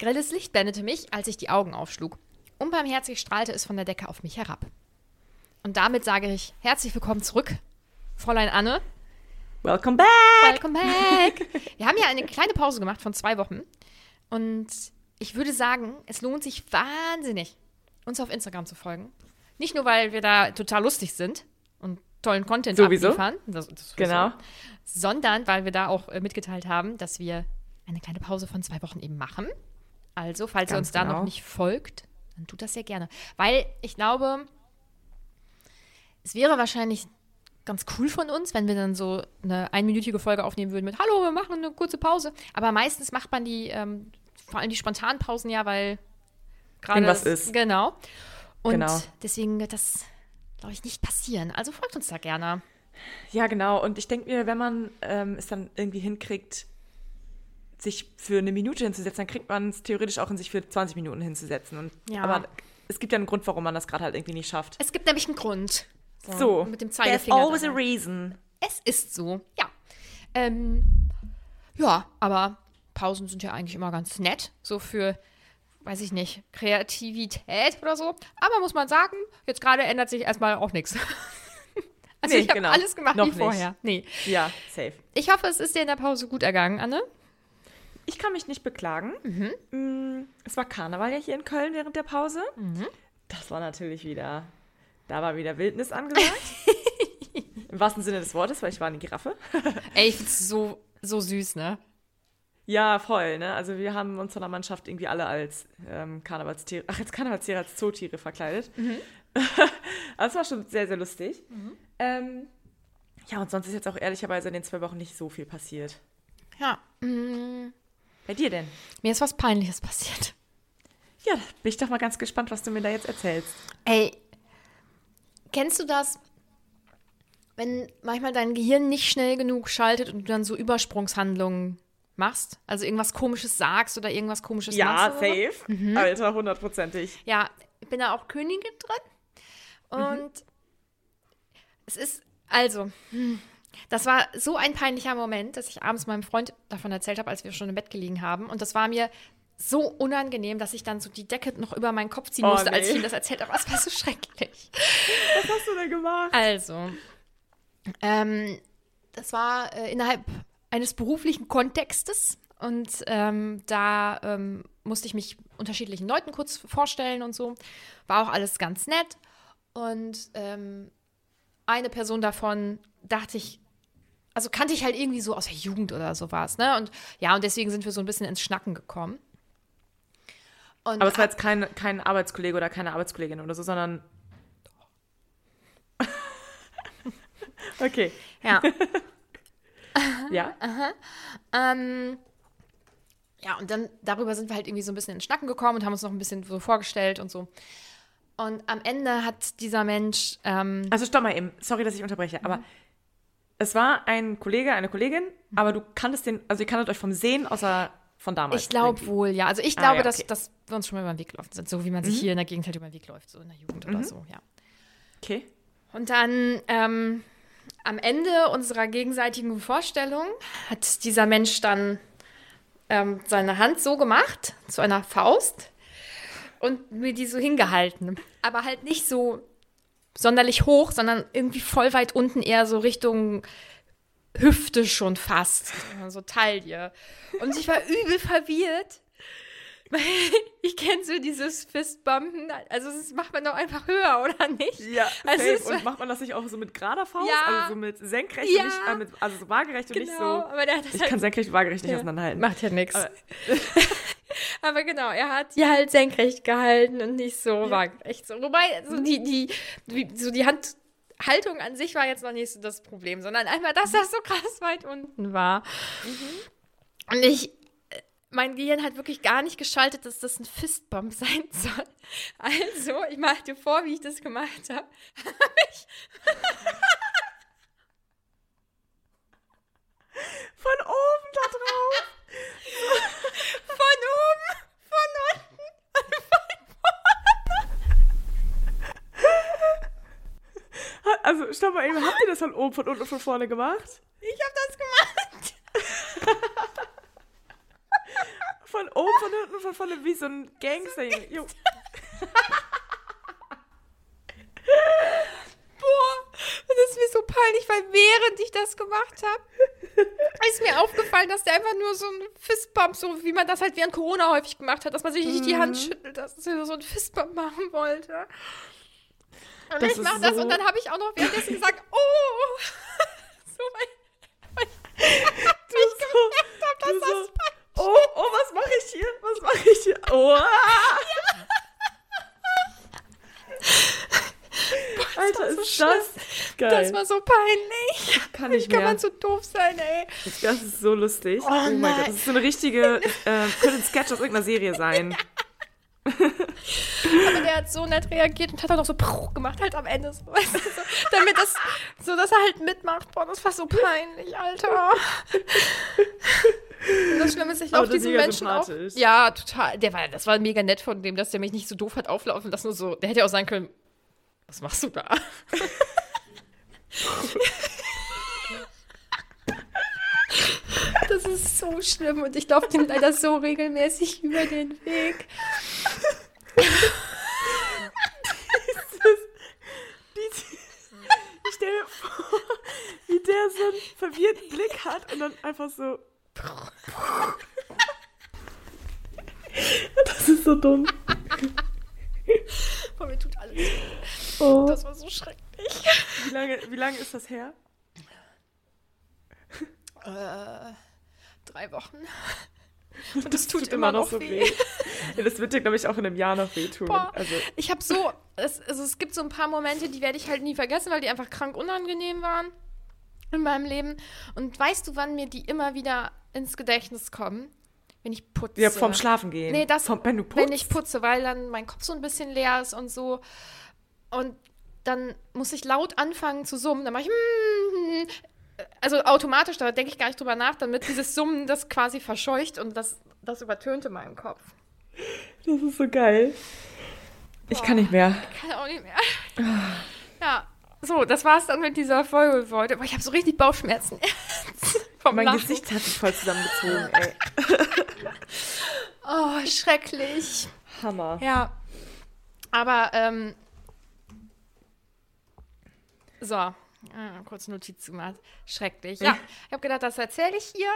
Grelles Licht blendete mich, als ich die Augen aufschlug. Unbarmherzig strahlte es von der Decke auf mich herab. Und damit sage ich herzlich willkommen zurück, Fräulein Anne. Welcome back. Welcome back. Wir haben ja eine kleine Pause gemacht von zwei Wochen. Und ich würde sagen, es lohnt sich wahnsinnig, uns auf Instagram zu folgen. Nicht nur, weil wir da total lustig sind und tollen Content Sowieso. abliefern, das, das sowieso, Genau. sondern weil wir da auch äh, mitgeteilt haben, dass wir eine kleine Pause von zwei Wochen eben machen. Also, falls ihr Ganz uns da genau. noch nicht folgt, dann tut das sehr gerne. Weil ich glaube, es wäre wahrscheinlich ganz cool von uns, wenn wir dann so eine einminütige Folge aufnehmen würden mit Hallo, wir machen eine kurze Pause. Aber meistens macht man die, ähm, vor allem die spontanen Pausen ja, weil gerade. Das- ist. Genau. Und Genau. deswegen wird das, glaube ich, nicht passieren. Also folgt uns da gerne. Ja, genau. Und ich denke mir, wenn man ähm, es dann irgendwie hinkriegt, sich für eine Minute hinzusetzen, dann kriegt man es theoretisch auch in sich für 20 Minuten hinzusetzen. Und, Ja. Aber es gibt ja einen Grund, warum man das gerade halt irgendwie nicht schafft. Es gibt nämlich einen Grund. So, Mit dem there's Zeigefinger. always a dabei. reason. Es ist so, ja. Ähm, ja, aber Pausen sind ja eigentlich immer ganz nett. So für, weiß ich nicht, Kreativität oder so. Aber muss man sagen, jetzt gerade ändert sich erstmal auch nichts. Also Nee, ich habe genau. alles gemacht Noch wie nicht. vorher. Nee. Ja, safe. Ich hoffe, es ist dir in der Pause gut ergangen, Anne. Ich kann mich nicht beklagen. Mhm. Mm, Es war Karneval ja hier in Köln während der Pause. Das war natürlich wieder, da war wieder Wildnis angesagt. Im wahrsten Sinne des Wortes, weil ich war eine Giraffe. Ey, ich find's so, so süß, ne? Ja, voll, ne? Also wir haben uns von der Mannschaft irgendwie alle als ähm, Karnevalstiere, ach, als Karnevalstiere, als Zootiere verkleidet. also es war schon sehr, sehr lustig. Ähm, ja, und sonst ist jetzt auch ehrlicherweise in den zwei Wochen nicht so viel passiert. Ja. mm, Bei dir denn? Mir ist was Peinliches passiert. Ja, bin ich doch mal ganz gespannt, was du mir da jetzt erzählst. Ey, kennst du das, wenn manchmal dein Gehirn nicht schnell genug schaltet und du dann so Übersprungshandlungen machst? Also irgendwas Komisches sagst oder irgendwas Komisches Ja, machst? so? safe. Alter, hundertprozentig. Ja, ich bin da auch Königin drin. Und es ist, also, hm, das war so ein peinlicher Moment, dass ich abends meinem Freund davon erzählt habe, als wir schon im Bett gelegen haben. Und das war mir so unangenehm, dass ich dann so die Decke noch über meinen Kopf ziehen Oh, musste, als ich nee. ihm das erzählt habe. Das war so schrecklich. Was hast du denn gemacht? Also, ähm, das war äh, innerhalb eines beruflichen Kontextes und ähm, da ähm, musste ich mich unterschiedlichen Leuten kurz vorstellen und so. War auch alles ganz nett und ähm, eine Person davon dachte ich, also kannte ich halt irgendwie so aus der Jugend oder sowas, ne? Und ja, und deswegen sind wir so ein bisschen ins Schnacken gekommen. Und Aber es war jetzt kein, kein Arbeitskollege oder keine Arbeitskollegin oder so, sondern. Okay. Ja. Ja. Ähm, ja, und dann darüber sind wir halt irgendwie so ein bisschen ins Schnacken gekommen und haben uns noch ein bisschen so vorgestellt und so. Und am Ende hat dieser Mensch, ähm, Also stopp mal eben. Sorry, dass ich unterbreche, aber es war ein Kollege, eine Kollegin, aber du kanntest den, also ihr kanntet euch vom Sehen außer von damals. ich glaube wohl, ja. Also ich Ah, glaube, ja, dass, okay. dass wir uns schon mal über den Weg gelaufen sind, so wie man sich hier in der Gegend halt über den Weg läuft, so in der Jugend oder so, ja. Okay. Und dann ähm, am Ende unserer gegenseitigen Vorstellung hat dieser Mensch dann ähm, seine Hand so gemacht, zu einer Faust, und mir die so hingehalten. Aber halt nicht so sonderlich hoch, sondern irgendwie voll weit unten, eher so Richtung Hüfte schon fast. So Taille. Und ich war übel verwirrt. Ich kenne so dieses Fistbumpen. Also das macht man doch einfach höher, oder nicht? Ja, Also safe. und macht man das nicht auch so mit gerader Faust? Ja. Also so mit senkrecht Ja. und nicht, äh, mit, also so waagerecht und nicht Genau, so. ich halt- kann senkrecht und waagerecht nicht Ja. auseinanderhalten. Macht ja nichts. Aber- genau, er hat die halt senkrecht gehalten und nicht so waagerecht. So. Wobei, so die, die, so die Handhaltung an sich war jetzt noch nicht so das Problem, sondern einfach, dass das so krass weit unten war. Und ich, äh, mein Gehirn hat wirklich gar nicht geschaltet, dass das ein Fistbump sein soll. Also, ich mache dir vor, wie ich das gemacht habe. Von oben da drauf. Von oben, von unten und von Also, stopp mal eben, habt ihr das von oben, von unten und von vorne gemacht? Ich habe das gemacht. Von oben, von unten und von vorne wie so ein Gangster. Jo. Boah, das ist mir so peinlich, weil während ich das gemacht habe, ist mir aufgefallen, dass der einfach nur so ein Fistbump, so wie man das halt während Corona häufig gemacht hat, dass man sich nicht die Hand schüttelt, dass er so ein Fistbump machen wollte. Und Das ich ist mach das so- und dann habe ich auch noch währenddessen gesagt, oh, so weil, weil ich gemerkt habe, dass du das so, oh, oh, was mache ich hier? Was mache ich hier? Oh, ah. Alter, so ist das geil. das war so peinlich. kann Wie nicht kann mehr. man so doof sein, ey? Das ist so lustig. Oh, mein nein. Gott, das ist so eine richtige, äh, könnte ein Sketch aus irgendeiner Serie sein. Aber der hat so nett reagiert und hat auch noch so gemacht, halt am Ende. So, weißt du, so, damit das, so dass er halt mitmacht. Boah, das war so peinlich, Alter. Und das Schlimme ist, ich laufe mega Menschen auch. Ja, total. Der war, das war mega nett von dem, dass der mich nicht so doof hat auflaufen lassen. Nur so, der hätte ja auch sagen können, was machst du da? Das ist so schlimm und ich laufe dem leider so regelmäßig über den Weg. Ich stell mir vor, wie der so einen verwirrten Blick hat und dann einfach so. Das ist so dumm. Boah, mir tut alles. Oh. Das war so schrecklich. Wie lange, wie lange ist das her? Äh, drei Wochen. Und es tut, immer, noch weh. Ja, das wird dir, glaube ich, auch in einem Jahr noch wehtun. Boah, Also, ich habe so, es, also es gibt so ein paar Momente, die werde ich halt nie vergessen, weil die einfach krank unangenehm waren in meinem Leben. Und weißt du, wann mir die immer wieder ins Gedächtnis kommen? Wenn ich putze. ja, vom Schlafen gehen. Nee, das, vom, wenn du putzt. wenn ich putze, weil dann mein Kopf so ein bisschen leer ist und so. Und dann muss ich laut anfangen zu summen. Dann mache ich. Also automatisch, da denke ich gar nicht drüber nach, damit dieses Summen das quasi verscheucht und das, das übertönte meinen Kopf. Das ist so geil. Ich kann nicht mehr. Kann auch nicht mehr. Ja, so, das war's dann mit dieser Folge heute. Aber ich habe so richtig Bauchschmerzen. Vom Mein Lachen. Gesicht hat sich voll zusammengezogen, ey. Oh, schrecklich. Hammer. Ja. Aber, ähm. So. Ah, kurz Notiz gemacht. Schrecklich. Ja, ich habe gedacht, das erzähle ich hier.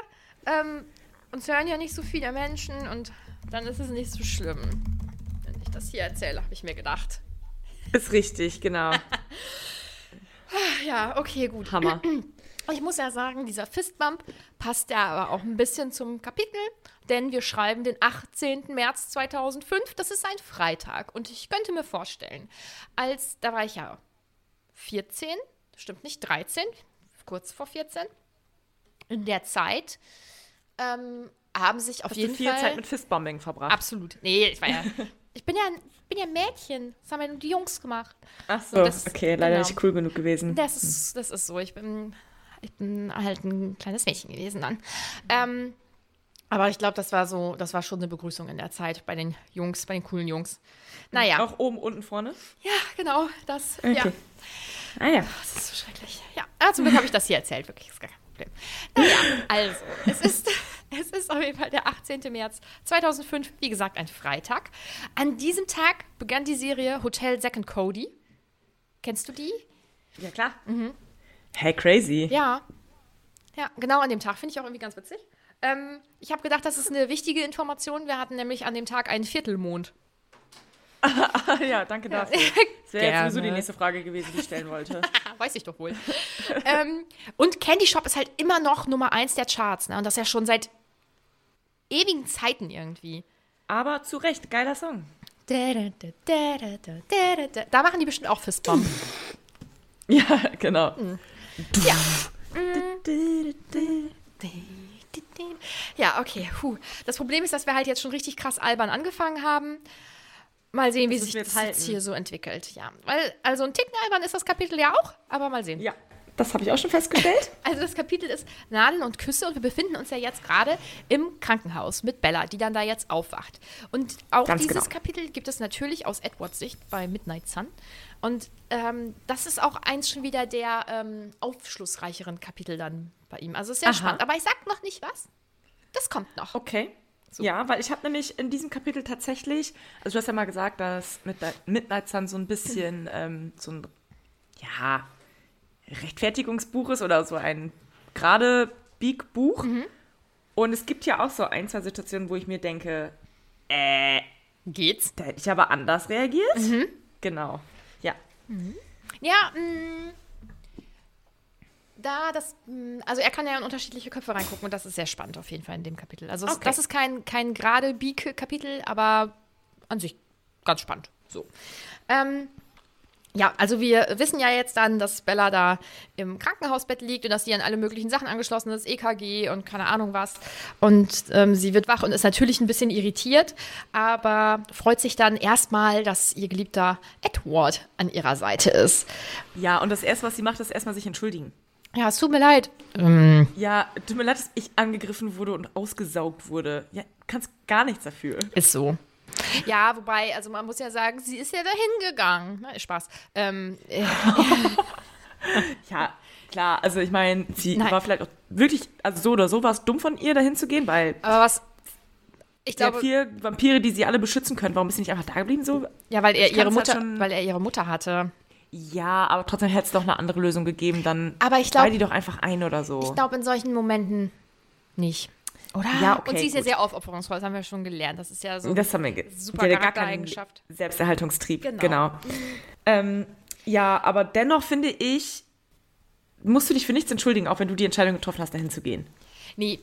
Ähm, uns hören ja nicht so viele Menschen und dann ist es nicht so schlimm. Wenn ich das hier erzähle, habe ich mir gedacht. Ist richtig, genau. Ja, okay, gut. Hammer. Ich muss ja sagen, dieser Fistbump passt ja aber auch ein bisschen zum Kapitel, denn wir schreiben den 18. März 2005. Das ist ein Freitag und ich könnte mir vorstellen, als da war ich ja 14, stimmt nicht 13. kurz vor 14. In der Zeit ähm, haben sich auf Hast jeden du viel Fall Zeit mit Fistbombing verbracht? absolut. Nee, ich war ja ich bin ja ein- bin ja ein Mädchen. Das haben ja nur die Jungs gemacht. Ach so, das- okay, leider genau. nicht cool genug gewesen. Das ist, das ist so. Ich bin, ich bin halt ein kleines Mädchen gewesen dann. Ähm, aber ich glaube, das war so, das war schon eine Begrüßung in der Zeit bei den Jungs, bei den coolen Jungs. Naja, Auch oben, unten, vorne? ja, genau, das. Okay. Ja, Ah ja. das ist so schrecklich. Ja, ah, zum Glück habe ich das hier erzählt, wirklich, ist gar kein Problem. Naja, also, es ist, es ist auf jeden Fall der 18. März 2005, wie gesagt, ein Freitag. An diesem Tag begann die Serie Hotel Zack and Cody. Kennst du die? Ja, klar. Hey, crazy. Ja. Ja, genau an dem Tag finde ich auch irgendwie ganz witzig. Ähm, ich habe gedacht, das ist eine wichtige Information. Wir hatten nämlich an dem Tag einen Viertelmond. Ja, danke dafür. Das wäre jetzt sowieso die nächste Frage gewesen, die ich stellen wollte. Weiß ich doch wohl. ähm, und Candy Shop ist halt immer noch Nummer eins der Charts. Ne? Und das ja schon seit ewigen Zeiten irgendwie. Aber zu Recht, geiler Song. Da, machen die bestimmt auch Fistbomb. Ja, genau. ja. Ja, okay. Puh. Das Problem ist, dass wir halt jetzt schon richtig krass albern angefangen haben. Mal sehen, wie Das sich das jetzt hier so entwickelt. Ja, weil, also ein Ticken albern ist das Kapitel ja auch, aber mal sehen. Ja, das habe ich auch schon festgestellt. Also das Kapitel ist Nadeln und Küsse und wir befinden uns ja jetzt gerade im Krankenhaus mit Bella, die dann da jetzt aufwacht. Und auch Ganz dieses genau. Kapitel gibt es natürlich aus Edwards Sicht bei Midnight Sun. Und ähm, das ist auch eins schon wieder der ähm, aufschlussreicheren Kapitel dann bei ihm. Also ist sehr Aha. spannend. Aber ich sag noch nicht was. Das kommt noch. Okay. Ja, weil ich habe nämlich in diesem Kapitel tatsächlich, also du hast ja mal gesagt, dass Midnight, Midnight Sun so ein bisschen ähm, so ein, ja, Rechtfertigungsbuch ist oder so ein gerade Big-Buch. Und es gibt ja auch so ein, zwei Situationen, wo ich mir denke, äh, Geht's? da hätte ich aber anders reagiert. Genau. Ja. Ja, mh, da das, mh, also er kann ja in unterschiedliche Köpfe reingucken und das ist sehr spannend auf jeden Fall in dem Kapitel. Also es, Okay. das ist kein, kein gerade Beak-Kapitel, aber an sich ganz spannend. So. Ähm, ja, also wir wissen ja jetzt dann, dass Bella da im Krankenhausbett liegt und dass sie an alle möglichen Sachen angeschlossen ist, EKG und keine Ahnung was. Und ähm, sie wird wach und ist natürlich ein bisschen irritiert, aber freut sich dann erstmal, dass ihr geliebter Edward an ihrer Seite ist. Ja, und das Erste, was sie macht, ist erstmal sich entschuldigen. Ja, es tut mir leid. Ja, tut mir leid, dass ich angegriffen wurde und ausgesaugt wurde. Ja, kannst gar nichts dafür. Ist so. Ja, wobei, also man muss ja sagen, sie ist ja dahin gegangen. Na, Spaß. Ähm, äh, Ja, klar. Also ich meine, sie Nein. war vielleicht auch wirklich, also so oder so war es dumm von ihr, dahin zu gehen, weil aber was. Ich glaube, vier Vampire, die sie alle beschützen können. Warum ist sie nicht einfach da geblieben? So? ja, weil er ich ihre halt Mutter, schon- weil er ihre Mutter hatte. Ja, aber trotzdem hätte es doch eine andere Lösung gegeben. Dann Aber ich glaub- die doch einfach ein oder so. Ich glaube, in solchen Momenten nicht. Oder? Ja, okay, Und sie ist ja gut. sehr aufopferungsvoll, das haben wir schon gelernt. Das ist ja so. das haben wir super die hat ja gar keinen Charaktereigenschaft. Selbsterhaltungstrieb. Genau. Genau. Ähm, ja, aber dennoch finde ich, musst du dich für nichts entschuldigen, auch wenn du die Entscheidung getroffen hast, dahin zu gehen. Nee.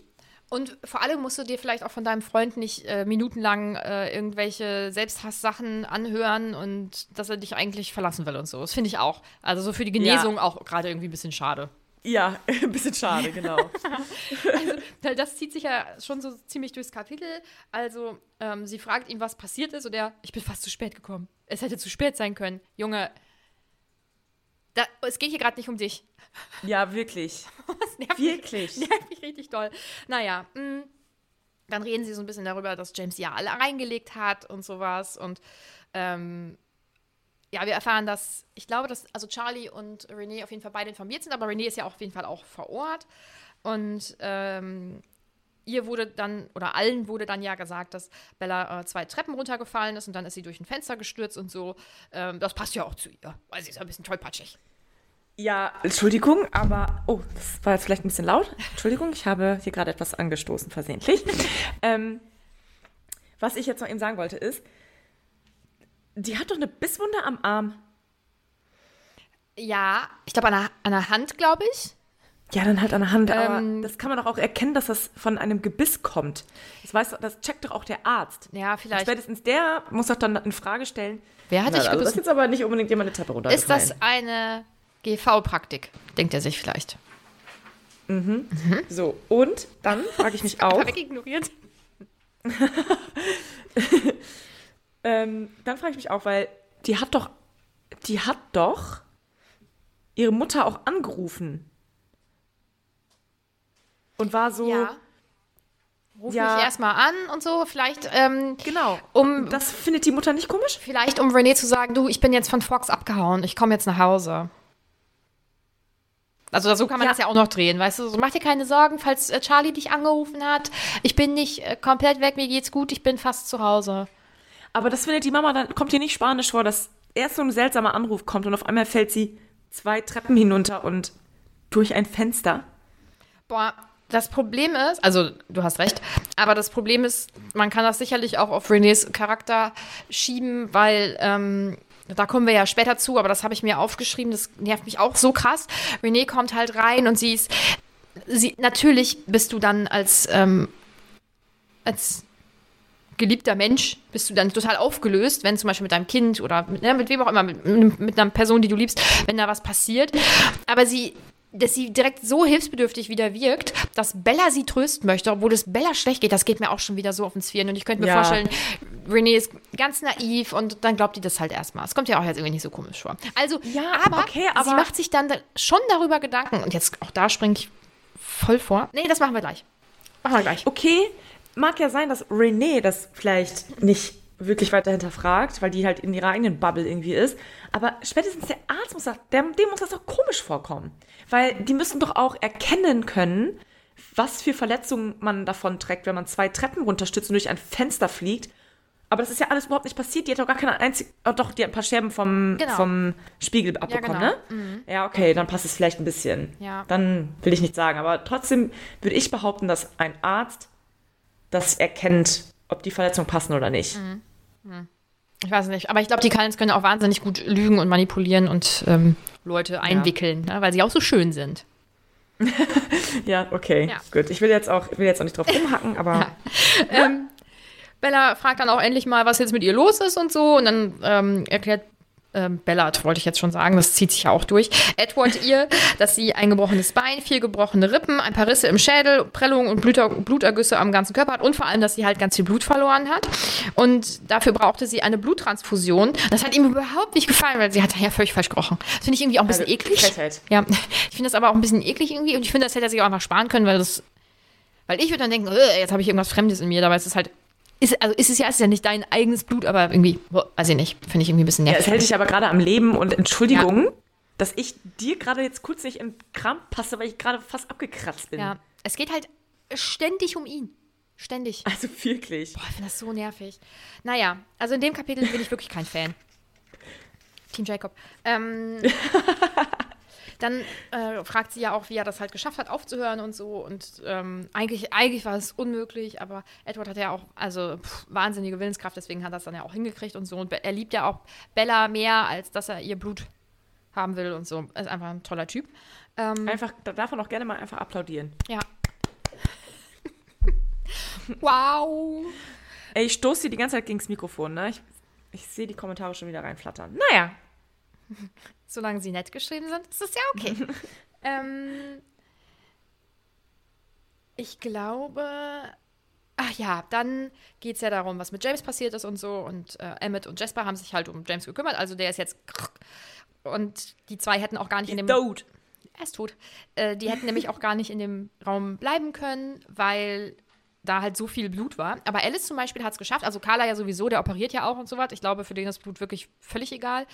Und vor allem musst du dir vielleicht auch von deinem Freund nicht äh, minutenlang äh, irgendwelche Selbsthasssachen anhören und dass er dich eigentlich verlassen will und so. Das finde ich auch. Also so für die Genesung auch gerade irgendwie ein bisschen schade. Ja, ein bisschen schade, genau. Weil das zieht sich ja schon so ziemlich durchs Kapitel. Also, ähm, sie fragt ihn, was passiert ist, und er, ich bin fast zu spät gekommen. Es hätte zu spät sein können. Junge, da, es geht hier gerade nicht um dich. ja, wirklich. Wirklich. Mich, nervt mich richtig doll. Naja, mh, dann reden sie so ein bisschen darüber, dass James ja alle reingelegt hat und sowas. Und ähm, ja, wir erfahren, dass, ich glaube, dass also Charlie und René auf jeden Fall beide informiert sind, aber René ist ja auf jeden Fall auch vor Ort. Und ähm, ihr wurde dann, oder allen wurde dann ja gesagt, dass Bella äh, zwei Treppen runtergefallen ist und dann ist sie durch ein Fenster gestürzt und so. Ähm, das passt ja auch zu ihr, weil sie ist ja ein bisschen tollpatschig. Ja, Entschuldigung, aber. Oh, das war jetzt vielleicht ein bisschen laut. Entschuldigung, ich habe hier gerade etwas angestoßen, versehentlich. ähm, was ich jetzt noch eben sagen wollte, ist, die hat doch eine Bisswunde am Arm. Ja, ich glaube an, an der Hand, glaube ich. Ja, dann halt an der Hand, aber Ähm, das kann man doch auch erkennen, dass das von einem Gebiss kommt. Das weiß, das checkt doch auch der Arzt. Ja, Und vielleicht. spätestens der muss doch dann in Frage stellen. Wer hat dich also das ist gebissen? jetzt aber nicht unbedingt jemand eine Treppe Ist runtergefallen. das eine GV-Praktik? Denkt er sich vielleicht. So, und dann frage ich mich auch, Einfach wegignoriert. ähm, dann frage ich mich auch, weil die hat doch, die hat doch ihre Mutter auch angerufen. Und war so, Ja. Ruf Ja. mich erstmal an und so. Vielleicht, ähm, genau. um, Das findet die Mutter nicht komisch? vielleicht um Renee zu sagen, du, ich bin jetzt von Fox abgehauen, ich komme jetzt nach Hause. Also so kann man Ja. das ja auch noch drehen, weißt du? So, mach dir keine Sorgen, falls äh, Charlie dich angerufen hat. Ich bin nicht äh, komplett weg, mir geht's gut, ich bin fast zu Hause. Aber das findet die Mama, dann kommt ihr nicht spanisch vor, dass erst so ein seltsamer Anruf kommt und auf einmal fällt sie zwei Treppen hinunter und durch ein Fenster. Boah, das Problem ist, also du hast recht, aber das Problem ist, man kann das sicherlich auch auf Renés Charakter schieben, weil ähm, da kommen wir ja später zu, aber das habe ich mir aufgeschrieben, das nervt mich auch so krass. Renee kommt halt rein und sie ist, sie, natürlich bist du dann als, ähm, als geliebter Mensch bist du dann total aufgelöst, wenn zum Beispiel mit deinem Kind oder mit, ne, mit wem auch immer, mit, mit einer Person, die du liebst, wenn da was passiert. Aber sie, dass sie direkt so hilfsbedürftig wieder wirkt, dass Bella sie trösten möchte, obwohl es Bella schlecht geht, das geht mir auch schon wieder so auf den Zwirn. Und ich könnte mir Ja. vorstellen, Renee ist ganz naiv und dann glaubt die das halt erstmal. Es kommt ja auch jetzt irgendwie nicht so komisch vor. Also, Ja, aber, okay, aber- sie macht sich dann da- schon darüber Gedanken. Und jetzt auch da springe ich voll vor. Nee, das machen wir gleich. Machen wir gleich. Okay, mag ja sein, dass Renee das vielleicht nicht wirklich weiter hinterfragt, weil die halt in ihrer eigenen Bubble irgendwie ist. Aber spätestens der Arzt muss das, der, dem muss das doch komisch vorkommen. Weil die müssen doch auch erkennen können, was für Verletzungen man davon trägt, wenn man zwei Treppen runterstützt und durch ein Fenster fliegt. Aber das ist ja alles überhaupt nicht passiert. Die hat doch gar keine einzige. Oh, doch, die hat ein paar Scherben vom, Genau. vom Spiegel abbekommen, genau. ne? Ja, okay, dann passt es vielleicht ein bisschen. Ja. Dann will ich nicht sagen. Aber trotzdem würde ich behaupten, dass ein Arzt das erkennt, ob die Verletzungen passen oder nicht. Ich weiß nicht, aber ich glaube, die Cullens können auch wahnsinnig gut lügen und manipulieren und ähm, Leute einwickeln, ne, weil sie auch so schön sind. Ja, okay, Ja. gut. Ich will jetzt auch, will jetzt auch nicht drauf rumhacken, aber Ähm, Bella fragt dann auch endlich mal, was jetzt mit ihr los ist und so. Und dann ähm, erklärt ähm, Bella, wollte ich jetzt schon sagen, das zieht sich ja auch durch, Edward ihr, dass sie ein gebrochenes Bein, vier gebrochene Rippen, ein paar Risse im Schädel, Prellungen und Bluter, Blutergüsse am ganzen Körper hat und vor allem, dass sie halt ganz viel Blut verloren hat. Und dafür brauchte sie eine Bluttransfusion. Das hat ihm überhaupt nicht gefallen, weil sie hat ja völlig falsch gerochen. Das finde ich irgendwie auch ein bisschen Also, eklig. Frechheit. Ja, ich finde das aber auch ein bisschen eklig irgendwie und ich finde, das hätte er sich auch einfach sparen können, weil das, weil ich würde dann denken, "Ugh, jetzt habe ich irgendwas Fremdes in mir, dabei ist es halt, ist, also ist es ja, ist ja nicht dein eigenes Blut, aber irgendwie, weiß ich nicht, finde ich irgendwie ein bisschen ja, nervig. es hält dich aber gerade am Leben und Entschuldigung, dass ich dir gerade jetzt kurz nicht in Kram passe, weil ich gerade fast abgekratzt bin. ja, es geht halt ständig um ihn. Ständig. Also wirklich. Boah, ich finde das so nervig. Naja, also in dem Kapitel bin ich wirklich kein Fan. Team Jacob. Ähm, dann äh, fragt sie ja auch, wie er das halt geschafft hat, aufzuhören und so. Und ähm, eigentlich, eigentlich war es unmöglich, aber Edward hat ja auch also pff, wahnsinnige Willenskraft, deswegen hat er es dann ja auch hingekriegt und so. Und er liebt ja auch Bella mehr, als dass er ihr Blut haben will und so. Er ist einfach ein toller Typ. Ähm, Einfach, da darf man auch gerne mal einfach applaudieren. ja. wow. Ey, ich stoße dir die ganze Zeit gegens Mikrofon, ne? Ich, ich sehe die Kommentare schon wieder reinflattern. Naja. Solange sie nett geschrieben sind, ist das ja okay. ähm, ich glaube. Ach ja, dann geht es ja darum, was mit James passiert ist und so. Und äh, Emmett und Jasper haben sich halt um James gekümmert. Also der ist jetzt. Und die zwei hätten auch gar nicht in dem. Dood. Er ist tot. Äh, die hätten nämlich auch gar nicht in dem Raum bleiben können, weil da halt so viel Blut war. Aber Alice zum Beispiel hat es geschafft. Also Carla ja sowieso, der operiert ja auch und so was. Ich glaube, für den ist Blut wirklich völlig egal.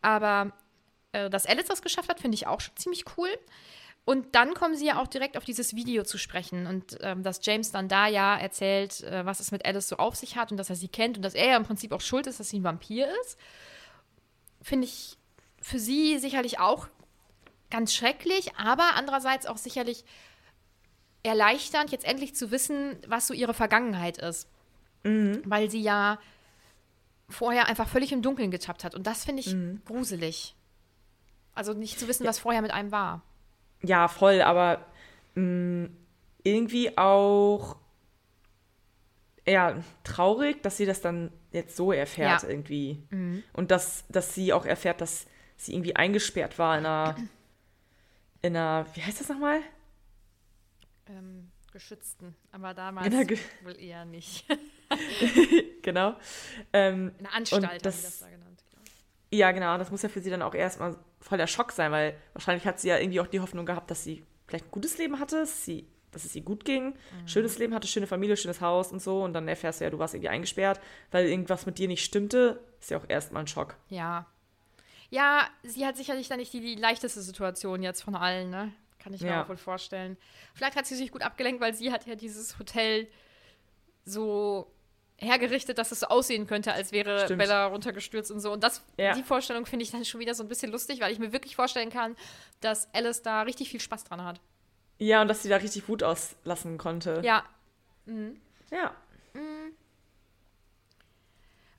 Aber äh, dass Alice das geschafft hat, finde ich auch schon ziemlich cool. Und dann kommen sie ja auch direkt auf dieses Video zu sprechen und ähm, dass James dann da ja erzählt, äh, was es mit Alice so auf sich hat und dass er sie kennt und dass er ja im Prinzip auch schuld ist, dass sie ein Vampir ist. Finde ich für sie sicherlich auch ganz schrecklich, aber andererseits auch sicherlich erleichternd, jetzt endlich zu wissen, was so ihre Vergangenheit ist. Weil sie ja vorher einfach völlig im Dunkeln getappt hat. Und das finde ich gruselig. Also nicht zu wissen, was vorher mit einem war. Ja, voll, aber mh, irgendwie auch eher traurig, dass sie das dann jetzt so erfährt Ja. irgendwie. Und dass, dass sie auch erfährt, dass sie irgendwie eingesperrt war in einer, in einer, wie heißt das nochmal? ähm, geschützten. Aber damals Ge- wohl eher nicht. genau. Ähm, In der Anstalt und das- das da genannt. Ja, genau. Das muss ja für sie dann auch erstmal voll der Schock sein, weil wahrscheinlich hat sie ja irgendwie auch die Hoffnung gehabt, dass sie vielleicht ein gutes Leben hatte, dass, sie, dass es ihr gut ging, Mhm. schönes Leben hatte, schöne Familie, schönes Haus und so. Und dann erfährst du ja, du warst irgendwie eingesperrt, weil irgendwas mit dir nicht stimmte. Ist ja auch erstmal ein Schock. Ja. Ja, sie hat sicherlich dann nicht die, die leichteste Situation jetzt von allen, ne? Kann ich mir Ja. auch wohl vorstellen. Vielleicht hat sie sich gut abgelenkt, weil sie hat ja dieses Hotel so hergerichtet, dass es so aussehen könnte, als wäre Stimmt. Bella runtergestürzt und so. Und das, Ja. die Vorstellung finde ich dann schon wieder so ein bisschen lustig, weil ich mir wirklich vorstellen kann, dass Alice da richtig viel Spaß dran hat. Ja, und dass sie da richtig Wut auslassen konnte. Ja. Ja.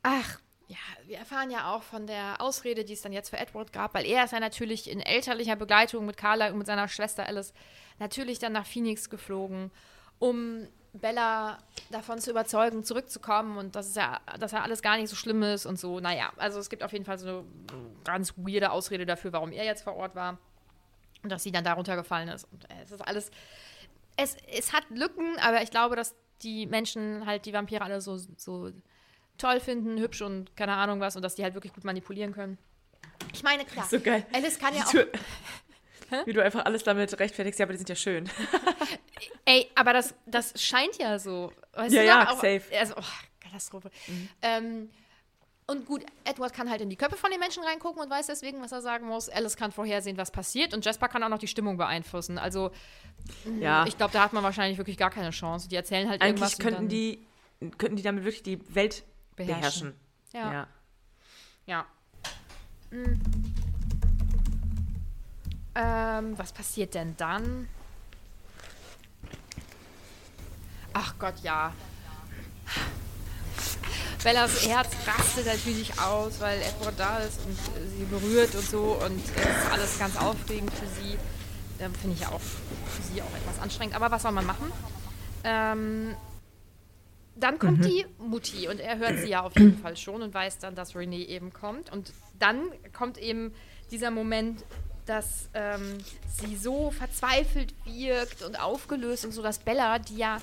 Ach, ja, wir erfahren ja auch von der Ausrede, die es dann jetzt für Edward gab, weil er ist ja natürlich in elterlicher Begleitung mit Carla und mit seiner Schwester Alice natürlich dann nach Phoenix geflogen, um Bella davon zu überzeugen, zurückzukommen und dass, es ja, dass ja alles gar nicht so schlimm ist und so. Naja, also es gibt auf jeden Fall so eine ganz weirde Ausrede dafür, warum er jetzt vor Ort war und dass sie dann da runtergefallen ist. Und äh, es ist alles. Es, es hat Lücken, aber ich glaube, dass die Menschen halt die Vampire alle so, so toll finden, hübsch und keine Ahnung was und dass die halt wirklich gut manipulieren können. Ich meine, klar, So. Alice kann ja auch. Wie du einfach alles damit rechtfertigst, ja, aber die sind ja schön. Ey, aber das, das scheint ja so. Weißt Ja, du ja? Auch- safe. Also, oh, Katastrophe. Ähm, und gut, Edward kann halt in die Köpfe von den Menschen reingucken und weiß deswegen, was er sagen muss. Alice kann vorhersehen, was passiert. Und Jasper kann auch noch die Stimmung beeinflussen. Also, Ja. ich glaube, da hat man wahrscheinlich wirklich gar keine Chance. Die erzählen halt irgendwas. Eigentlich könnten die, könnten die damit wirklich die Welt beherrschen. beherrschen. Ja. ja. Ja. Mm. Ähm, was passiert denn dann? Ach Gott, ja. Bellas Herz rastet natürlich aus, weil Edward da ist und äh, sie berührt und so und es ist alles ganz aufregend für sie. Ähm, Finde ich ja auch für sie auch etwas anstrengend. Aber was soll man machen? Ähm, dann kommt die Mutti und er hört sie ja auf jeden Fall schon und weiß dann, dass René eben kommt. Und dann kommt eben dieser Moment, dass ähm, sie so verzweifelt wirkt und aufgelöst und so, dass Bella, die ja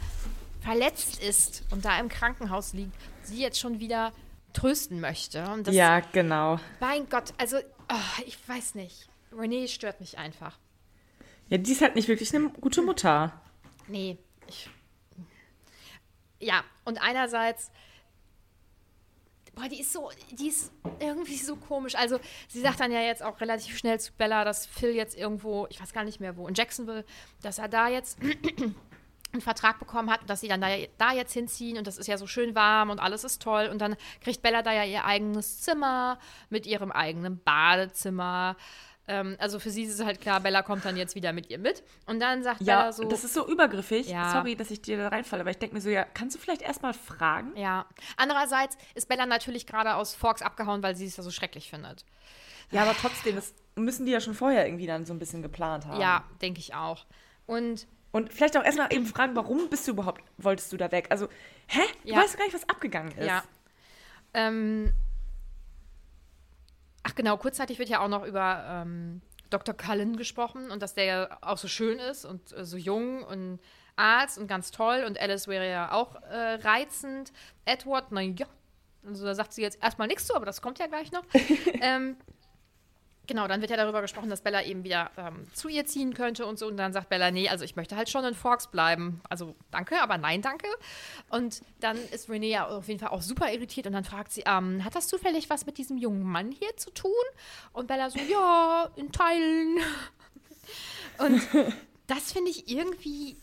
verletzt ist und da im Krankenhaus liegt, sie jetzt schon wieder trösten möchte. Und das, ja, genau. mein Gott, also oh, ich weiß nicht. René stört mich einfach. Ja, die ist halt nicht wirklich eine gute Mutter. Nee, ich. Ja, und einerseits. Boah, die ist so, die ist irgendwie so komisch. Also, sie sagt dann ja jetzt auch relativ schnell zu Bella, dass Phil jetzt irgendwo, ich weiß gar nicht mehr wo, in Jacksonville, dass er da jetzt einen Vertrag bekommen hat und dass sie dann da, da jetzt hinziehen und das ist ja so schön warm und alles ist toll. Und dann kriegt Bella da ja ihr eigenes Zimmer mit ihrem eigenen Badezimmer. Ähm, also für sie ist es halt klar, Bella kommt dann jetzt wieder mit ihr mit. Und dann sagt Ja, Bella so. das ist so übergriffig. Ja. Sorry, dass ich dir da reinfalle, aber ich denke mir so, ja, kannst du vielleicht erstmal fragen? Ja. Andererseits ist Bella natürlich gerade aus Forks abgehauen, weil sie es ja so schrecklich findet. Ja, aber trotzdem, das müssen die ja schon vorher irgendwie dann so ein bisschen geplant haben. Ja, denke ich auch. Und Und vielleicht auch erstmal eben fragen, warum bist du überhaupt, wolltest du da weg? Also, hä? Du Ja. weißt gar nicht, was abgegangen ist. ja. Ähm, ach genau, kurzzeitig wird ja auch noch über ähm, Dr. Cullen gesprochen und dass der ja auch so schön ist und äh, so jung und Arzt und ganz toll und Alice wäre ja auch äh, reizend. Edward, na ja. Also da sagt sie jetzt erstmal nichts zu, aber das kommt ja gleich noch. ähm, Genau, dann wird ja darüber gesprochen, dass Bella eben wieder ähm, zu ihr ziehen könnte und so. Und dann sagt Bella, nee, also ich möchte halt schon in Forks bleiben. Also danke, aber nein, danke. Und dann ist Renee ja auf jeden Fall auch super irritiert und dann fragt sie, ähm, hat das zufällig was mit diesem jungen Mann hier zu tun? Und Bella so, ja, in Teilen. Und das finde ich irgendwie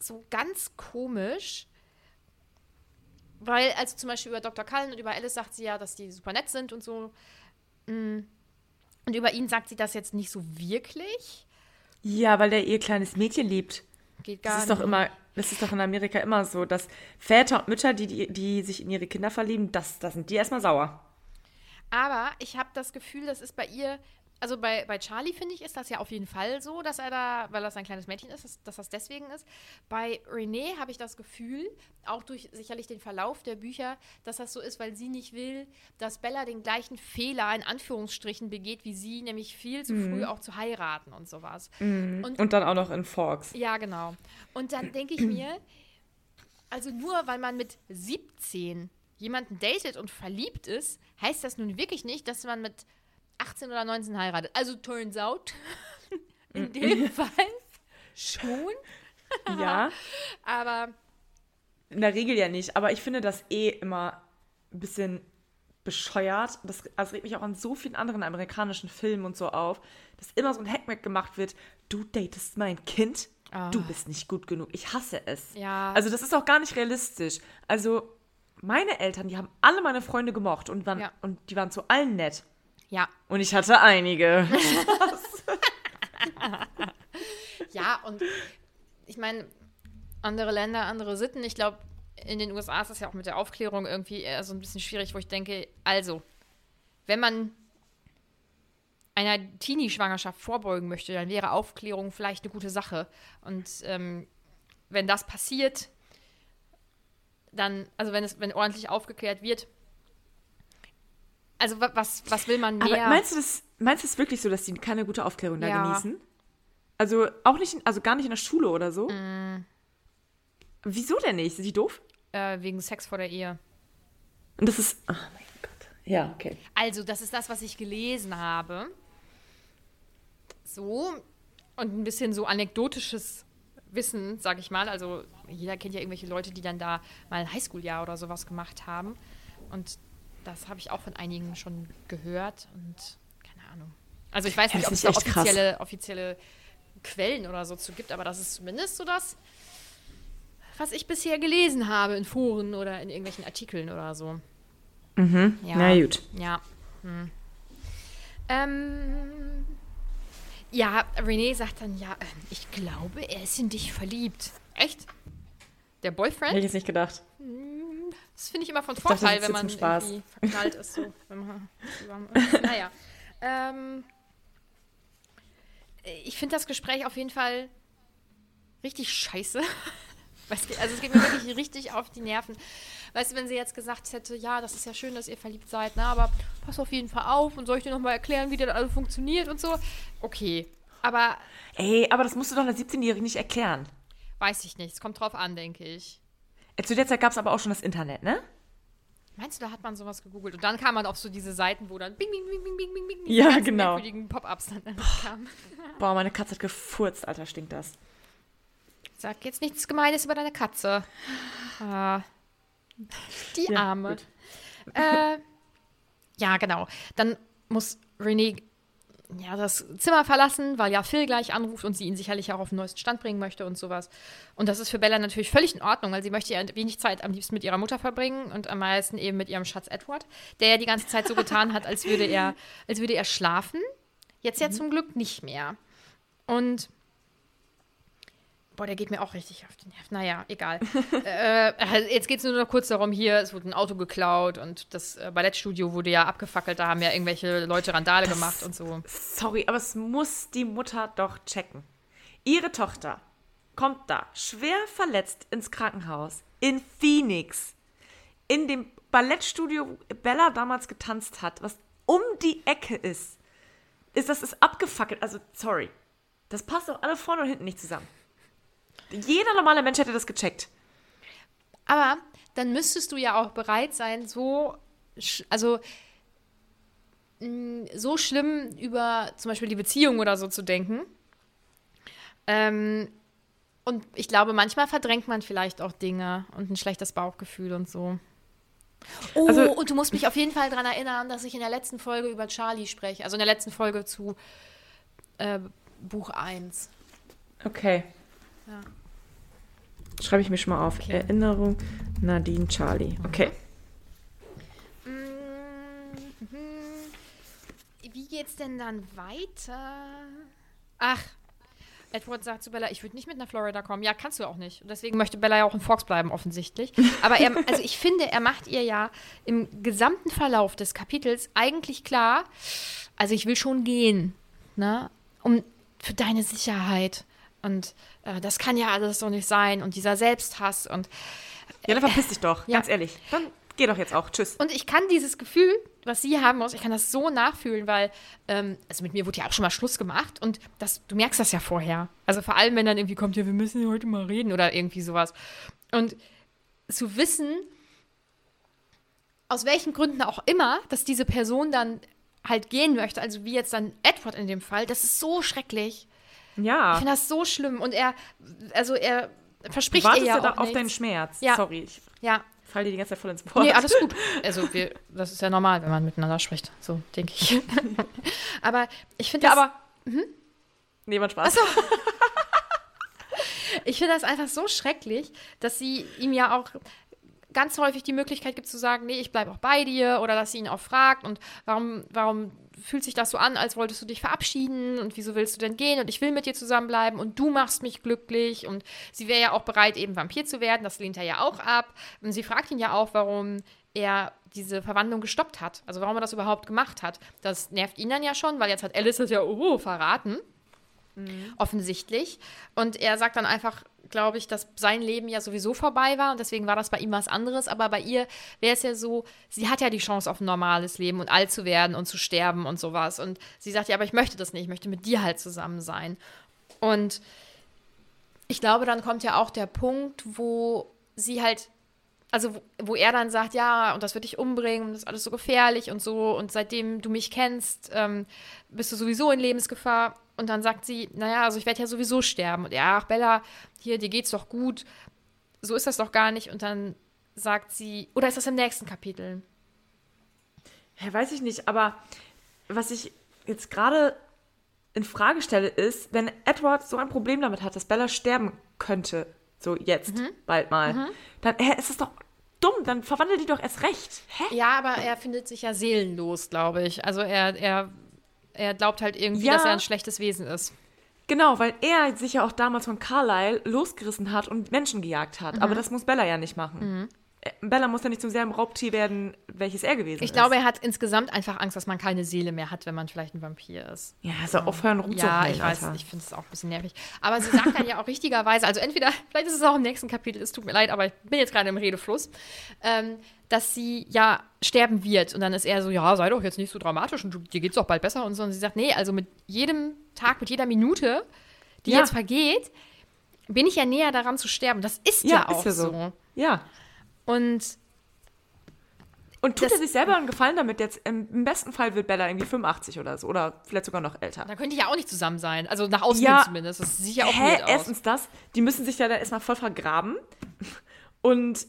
so ganz komisch. Weil, also zum Beispiel über Dr. Cullen und über Alice sagt sie ja, dass die super nett sind und so. Mm. Und über ihn sagt sie das jetzt nicht so wirklich. Ja, weil der ihr kleines Mädchen liebt. Geht gar Das ist doch nicht. immer, das ist doch in Amerika immer so, dass Väter und Mütter, die, die, die sich in ihre Kinder verlieben, das, das sind die erstmal sauer. Aber ich habe das Gefühl, das ist bei ihr also bei, bei Charlie finde ich, ist das ja auf jeden Fall so, dass er da, weil das ein kleines Mädchen ist, dass, dass das deswegen ist. Bei Renee habe ich das Gefühl, auch durch sicherlich den Verlauf der Bücher, dass das so ist, weil sie nicht will, dass Bella den gleichen Fehler in Anführungsstrichen begeht wie sie, nämlich viel zu früh auch zu heiraten und sowas. Und, Und dann auch noch in Forks. ja, genau. Und dann denke ich mir, also nur weil man mit 17 jemanden datet und verliebt ist, heißt das nun wirklich nicht, dass man mit 18 oder 19 heiratet. Also turns out, in dem Fall schon. Ja, Aber in der Regel ja nicht. Aber ich finde das eh immer ein bisschen bescheuert. Das, das regt mich auch an so vielen anderen amerikanischen Filmen und so auf, dass immer so ein Hackmack gemacht wird. Du datest mein Kind? Du bist nicht gut genug. Ich hasse es. Ja. Also das ist auch gar nicht realistisch. Also meine Eltern, die haben alle meine Freunde gemocht und, waren, Ja. und die waren zu allen nett. Ja, Und ich hatte einige. ja, und ich meine, andere Länder, andere Sitten. Ich glaube, in den USA ist das ja auch mit der Aufklärung irgendwie eher so ein bisschen schwierig, wo ich denke, also, wenn man einer Teenie-Schwangerschaft vorbeugen möchte, dann wäre Aufklärung vielleicht eine gute Sache. Und ähm, wenn das passiert, dann, also wenn es, wenn ordentlich aufgeklärt wird, also wa- was, was will man mehr? Aber meinst du das, meinst du das wirklich so, dass die keine gute Aufklärung da Ja. genießen? Also auch nicht, in, also gar nicht in der Schule oder so? Mm. Wieso denn nicht? Sind die doof? äh, wegen Sex vor der Ehe. Und das ist. Oh mein Gott. Ja, okay. Also, das ist das, was ich gelesen habe. So. Und ein bisschen so anekdotisches Wissen, sag ich mal. Also, jeder kennt ja irgendwelche Leute, die dann da mal ein Highschool-Jahr oder sowas gemacht haben. Und das habe ich auch von einigen schon gehört. Und keine Ahnung. Also, ich weiß Ja, nicht, ob es da offizielle, offizielle Quellen oder so zu gibt, aber das ist zumindest so das, was ich bisher gelesen habe in Foren oder in irgendwelchen Artikeln oder so. Ja. Mhm. Na gut. Ja. Hm. Ähm, ja, René sagt dann, ja, ähm, ich glaube, er ist in dich verliebt. Echt? Der Hätte ich Boyfriend? jetzt nicht gedacht. Das finde ich immer von dachte, Vorteil, ist wenn man irgendwie verknallt ist. So, man naja. Ähm, ich finde das Gespräch auf jeden Fall richtig scheiße. Also es geht mir wirklich richtig auf die Nerven. Weißt du, wenn sie jetzt gesagt hätte, ja, das ist ja schön, dass ihr verliebt seid, ne, aber pass auf jeden Fall auf und soll ich dir nochmal erklären, wie das alles funktioniert und so. Okay. Aber Ey, aber das musst du doch einer 17-Jährigen nicht erklären. weiß ich nicht. Es kommt drauf an, denke ich. Äh, Zu der Zeit gab es aber auch schon das Internet, ne? Meinst du, da hat man sowas gegoogelt? Und dann kam man auf so diese Seiten, wo dann bing, bing, bing, bing, bing, bing, bing, Ja, diese ganzen genau. merkwürdigen Pop-Ups dann kamen. Boah, meine Katze hat gefurzt, Alter, stinkt das. Sag jetzt nichts Gemeines über deine Katze. Ah, die Ja, Arme. gut. Äh, ja, genau. Dann muss René ja, das Zimmer verlassen, weil ja Phil gleich anruft und sie ihn sicherlich auch auf den neuesten Stand bringen möchte und sowas. Und das ist für Bella natürlich völlig in Ordnung, weil sie möchte ja wenig Zeit am liebsten mit ihrer Mutter verbringen und am meisten eben mit ihrem Schatz Edward, der ja die ganze Zeit so getan hat, als würde er, als würde er schlafen. Jetzt ja zum Glück nicht mehr. Und Boah, der geht mir auch richtig auf die Nerven. Naja, egal. äh, jetzt geht es nur noch kurz darum, hier, es wurde ein Auto geklaut und das äh, Ballettstudio wurde ja abgefackelt, da haben ja irgendwelche Leute Randale gemacht und so. Sorry, aber es muss die Mutter doch checken. Ihre Tochter kommt da schwer verletzt ins Krankenhaus in Phoenix. In dem Ballettstudio, wo Bella damals getanzt hat, was um die Ecke ist. Ist das ist abgefackelt. Also, sorry. Das passt doch alle vorne und hinten nicht zusammen. Jeder normale Mensch hätte das gecheckt. Aber dann müsstest du ja auch bereit sein, so, sch- also mh, so schlimm über zum Beispiel die Beziehung oder so zu denken. Ähm, und ich glaube, manchmal verdrängt man vielleicht auch Dinge und ein schlechtes Bauchgefühl und so. Oh, Also- und du musst mich auf jeden Fall daran erinnern, dass ich in der letzten Folge über Charlie spreche. Also in der letzten Folge zu äh, Buch 1. Okay. Schreibe ich mir schon mal auf. Erinnerung Nadine Charlie. Okay. Wie geht's denn dann weiter? Ach, Edward sagt zu Bella, ich würde nicht mit nach Florida kommen. Ja, kannst du auch nicht. Und deswegen möchte Bella ja auch in Fox bleiben, offensichtlich. Aber er, also ich finde, er macht ihr ja im gesamten Verlauf des Kapitels eigentlich klar, also ich will schon gehen, ne? Um für deine Sicherheit. Und äh, das kann ja alles so nicht sein. Und dieser Selbsthass und Ja, dann verpiss dich doch, Ja. ganz ehrlich. Dann geh doch jetzt auch. Tschüss. Und ich kann dieses Gefühl, was sie haben muss, ich kann das so nachfühlen, weil, ähm, also mit mir wurde ja auch schon mal Schluss gemacht und das, du merkst das ja vorher. Also vor allem, wenn dann irgendwie kommt, ja, wir müssen heute mal reden oder irgendwie sowas. Und zu wissen, aus welchen Gründen auch immer, dass diese Person dann halt gehen möchte, also wie jetzt dann Edward in dem Fall, das ist so schrecklich. Ich Ja. finde das so schlimm und er, also er verspricht ihr wartest ja ja da auch auf nichts. deinen Schmerz. Ja. Sorry, ich Ja, fall dir die ganze Zeit voll ins Wort. Nee, alles gut. Also wir, das ist ja normal, wenn man miteinander spricht. So denke ich. aber ich finde Ja, das, aber. Nee, war Spaß. ich finde das einfach so schrecklich, dass sie ihm ja auch ganz häufig die Möglichkeit gibt zu sagen, nee, ich bleibe auch bei dir oder dass sie ihn auch fragt und warum, warum fühlt sich das so an, als wolltest du dich verabschieden und wieso willst du denn gehen und ich will mit dir zusammenbleiben und du machst mich glücklich und sie wäre ja auch bereit, eben Vampir zu werden, das lehnt er ja auch ab und sie fragt ihn ja auch, warum er diese Verwandlung gestoppt hat, also warum er das überhaupt gemacht hat. Das nervt ihn dann ja schon, weil jetzt hat Alice das ja oh, verraten offensichtlich. Und er sagt dann einfach, glaube ich, dass sein Leben ja sowieso vorbei war und deswegen war das bei ihm was anderes. Aber bei ihr wäre es ja so, sie hat ja die Chance auf ein normales Leben und alt zu werden und zu sterben und sowas. Und sie sagt ja, aber ich möchte das nicht, ich möchte mit dir halt zusammen sein. Und ich glaube, dann kommt ja auch der Punkt, wo sie halt also wo, wo er dann sagt, ja, und das wird dich umbringen, und das ist alles so gefährlich und so, und seitdem du mich kennst, ähm, bist du sowieso in Lebensgefahr. Und dann sagt sie, naja, also ich werde ja sowieso sterben. Und er, ach Bella, hier, dir geht's doch gut. So ist das doch gar nicht. Und dann sagt sie, oder ist das im nächsten Kapitel? Ja, weiß ich nicht, aber was ich jetzt gerade in Frage stelle, ist, wenn Edward so ein Problem damit hat, dass Bella sterben könnte, so jetzt, bald mal, dann hä, ist es doch dumm, dann verwandelt die doch erst recht. Hä? Ja, aber er findet sich ja seelenlos, glaube ich. Also er, er, er glaubt halt irgendwie, Ja. dass er ein schlechtes Wesen ist. Genau, weil er sich ja auch damals von Carlyle losgerissen hat und Menschen gejagt hat. Mhm. Aber das muss Bella ja nicht machen. Äh, Bella muss ja nicht zum selben Raubtier werden, welches er gewesen Ich ist. glaube, er hat insgesamt einfach Angst, dass man keine Seele mehr hat, wenn man vielleicht ein Vampir ist. Ja, also aufhören Ja, rumzuheulen, ich weiß, Alter. ich finde es auch ein bisschen nervig. Aber sie sagt dann ja auch richtigerweise, also entweder, vielleicht ist es auch im nächsten Kapitel, es tut mir leid, aber ich bin jetzt gerade im Redefluss, ähm, dass sie ja sterben wird. Und dann ist er so, ja, sei doch jetzt nicht so dramatisch und du, dir geht's doch bald besser und so. Und sie sagt, nee, also mit jedem Tag, mit jeder Minute, die Ja. jetzt vergeht, bin ich ja näher daran zu sterben. Das ist ja, Ja, auch ist ja so. so. Ja. Und Und tut Das- er sich selber einen Gefallen damit jetzt? Im, besten Fall wird Bella irgendwie 85 oder so. Oder vielleicht sogar noch älter. da könnte ich ja auch nicht zusammen sein. Also nach außen Ja. hin zumindest. Das sieht ja auch Hä? aus. Erstens das, die müssen sich ja dann erstmal voll vergraben. Und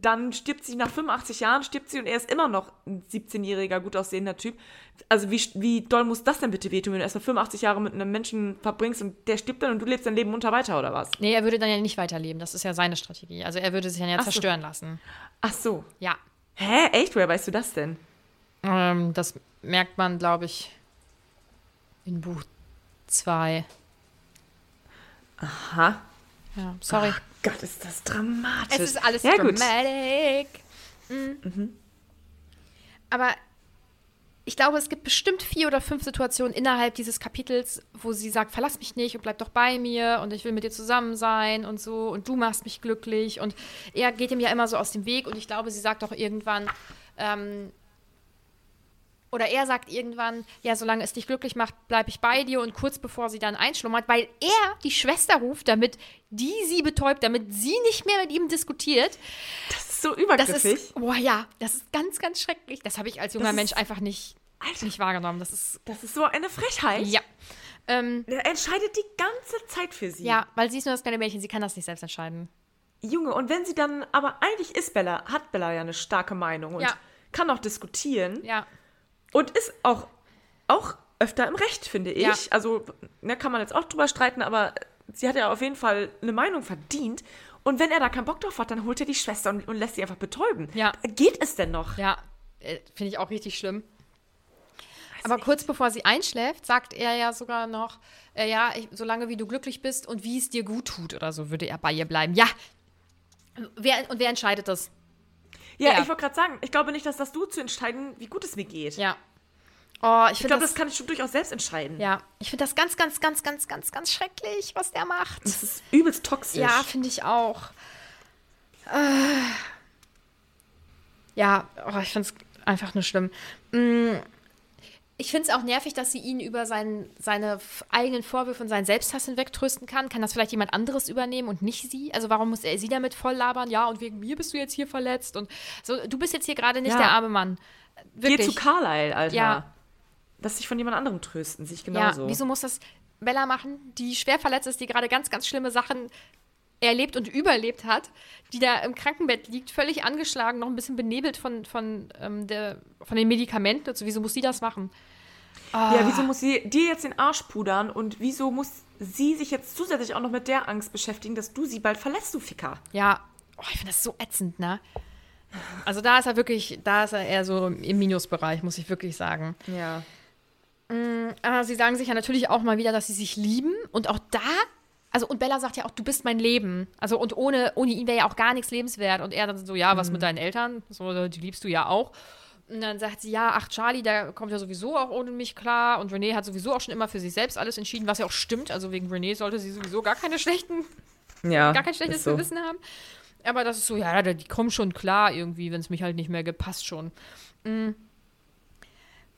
dann stirbt sie nach 85 Jahren, stirbt sie und er ist immer noch ein 17-jähriger, gut aussehender Typ. Also wie, wie doll muss das denn bitte wehtun, wenn du erstmal 85 Jahre mit einem Menschen verbringst und der stirbt dann und du lebst dein Leben munter weiter oder was? Nee, er würde dann ja nicht weiterleben. Das ist ja seine Strategie. Also er würde sich dann ja Ach so. zerstören lassen. Ach so. Ja. Hä? Echt? Woher weißt du das denn? Ähm, das merkt man, glaube ich, in Buch 2. Aha. Ja, sorry. Gott, ist das dramatisch. es ist alles ja, gut. dramatic. Mhm. Aber ich glaube, es gibt bestimmt vier oder fünf Situationen innerhalb dieses Kapitels, wo sie sagt, verlass mich nicht und bleib doch bei mir und ich will mit dir zusammen sein und so und du machst mich glücklich und er geht ihm ja immer so aus dem Weg und ich glaube, sie sagt auch irgendwann, ähm, oder er sagt irgendwann, ja, solange es dich glücklich macht, bleibe ich bei dir und kurz bevor sie dann einschlummert, weil er die Schwester ruft, damit die sie betäubt, damit sie nicht mehr mit ihm diskutiert. Das ist so Das übergriffig. ist, boah, ja, das ist ganz, ganz schrecklich. Das habe ich als junger Das Mensch einfach nicht, nicht wahrgenommen. Das ist, das ist so eine Frechheit. ja. Ähm, Der entscheidet die ganze Zeit für sie. ja, weil sie ist nur das kleine Mädchen, sie kann das nicht selbst entscheiden. Junge, und wenn sie dann, aber eigentlich ist Bella, hat Bella ja eine starke Meinung und Ja. kann auch diskutieren Ja, und ist auch, auch öfter im Recht, finde ich. Ja. Also, da kann man jetzt auch drüber streiten, aber sie hat ja auf jeden Fall eine Meinung verdient. Und wenn er da keinen Bock drauf hat, dann holt er die Schwester und, und lässt sie einfach betäuben. Ja. Geht es denn noch? ja, äh, finde ich auch richtig schlimm. Aber kurz bevor sie einschläft, sagt er ja sogar noch, äh, ja, ich, solange wie du glücklich bist und wie es dir gut tut oder so, würde er bei ihr bleiben. Ja. Wer, und wer entscheidet das? Ja, Ja. ich wollte gerade sagen, ich glaube nicht, dass das du zu entscheiden, wie gut es mir geht. Ja. Oh, ich Ich glaube, das, das kann ich schon durchaus selbst entscheiden. ja, ich finde das ganz, ganz, ganz, ganz, ganz, ganz schrecklich, was der macht. Das ist übelst toxisch. Ja, finde ich auch. Äh, ja, oh, ich finde es einfach nur schlimm. Mm, Ich finde es auch nervig, dass sie ihn über sein, seine eigenen Vorwürfe und seinen Selbsthass hinwegtrösten kann. Kann das vielleicht jemand anderes übernehmen und nicht sie? Also warum muss er sie damit voll labern? Ja, und wegen mir bist du jetzt hier verletzt. Und so, du bist jetzt hier gerade nicht Ja. der arme Mann. Geh Wirklich. zu Carlyle, Alter. Ja. Lass dich von jemand anderem trösten, sich Ja, genauso. wieso muss das Bella machen, die schwer verletzt ist, die gerade ganz, ganz schlimme Sachen erlebt und überlebt hat, die da im Krankenbett liegt, völlig angeschlagen, noch ein bisschen benebelt von, von, ähm, der, von den Medikamenten. Also, wieso muss sie das machen? Ja, wieso muss sie dir jetzt den Arsch pudern und wieso muss sie sich jetzt zusätzlich auch noch mit der Angst beschäftigen, dass du sie bald verlässt, du Ficker? Ja, oh, ich finde das so ätzend, ne? Also da ist er wirklich, da ist er eher so im Minusbereich, muss ich wirklich sagen. Ja. Aber sie sagen sich ja natürlich auch mal wieder, dass sie sich lieben. Und auch da, also und Bella sagt ja auch, du bist mein Leben. Also und ohne, ohne ihn wäre ja auch gar nichts lebenswert. Und er dann so, ja, was mit deinen Eltern? So, die liebst du ja auch. Und dann sagt sie, ja, ach, Charlie, der kommt ja sowieso auch ohne mich klar. Und Renee hat sowieso auch schon immer für sich selbst alles entschieden, was ja auch stimmt. Also wegen Renee sollte sie sowieso gar keine schlechten Ja. gar kein schlechtes so. Gewissen haben. Aber das ist so, ja, die kommen schon klar irgendwie, wenn es mich halt nicht mehr gepasst schon. Mm.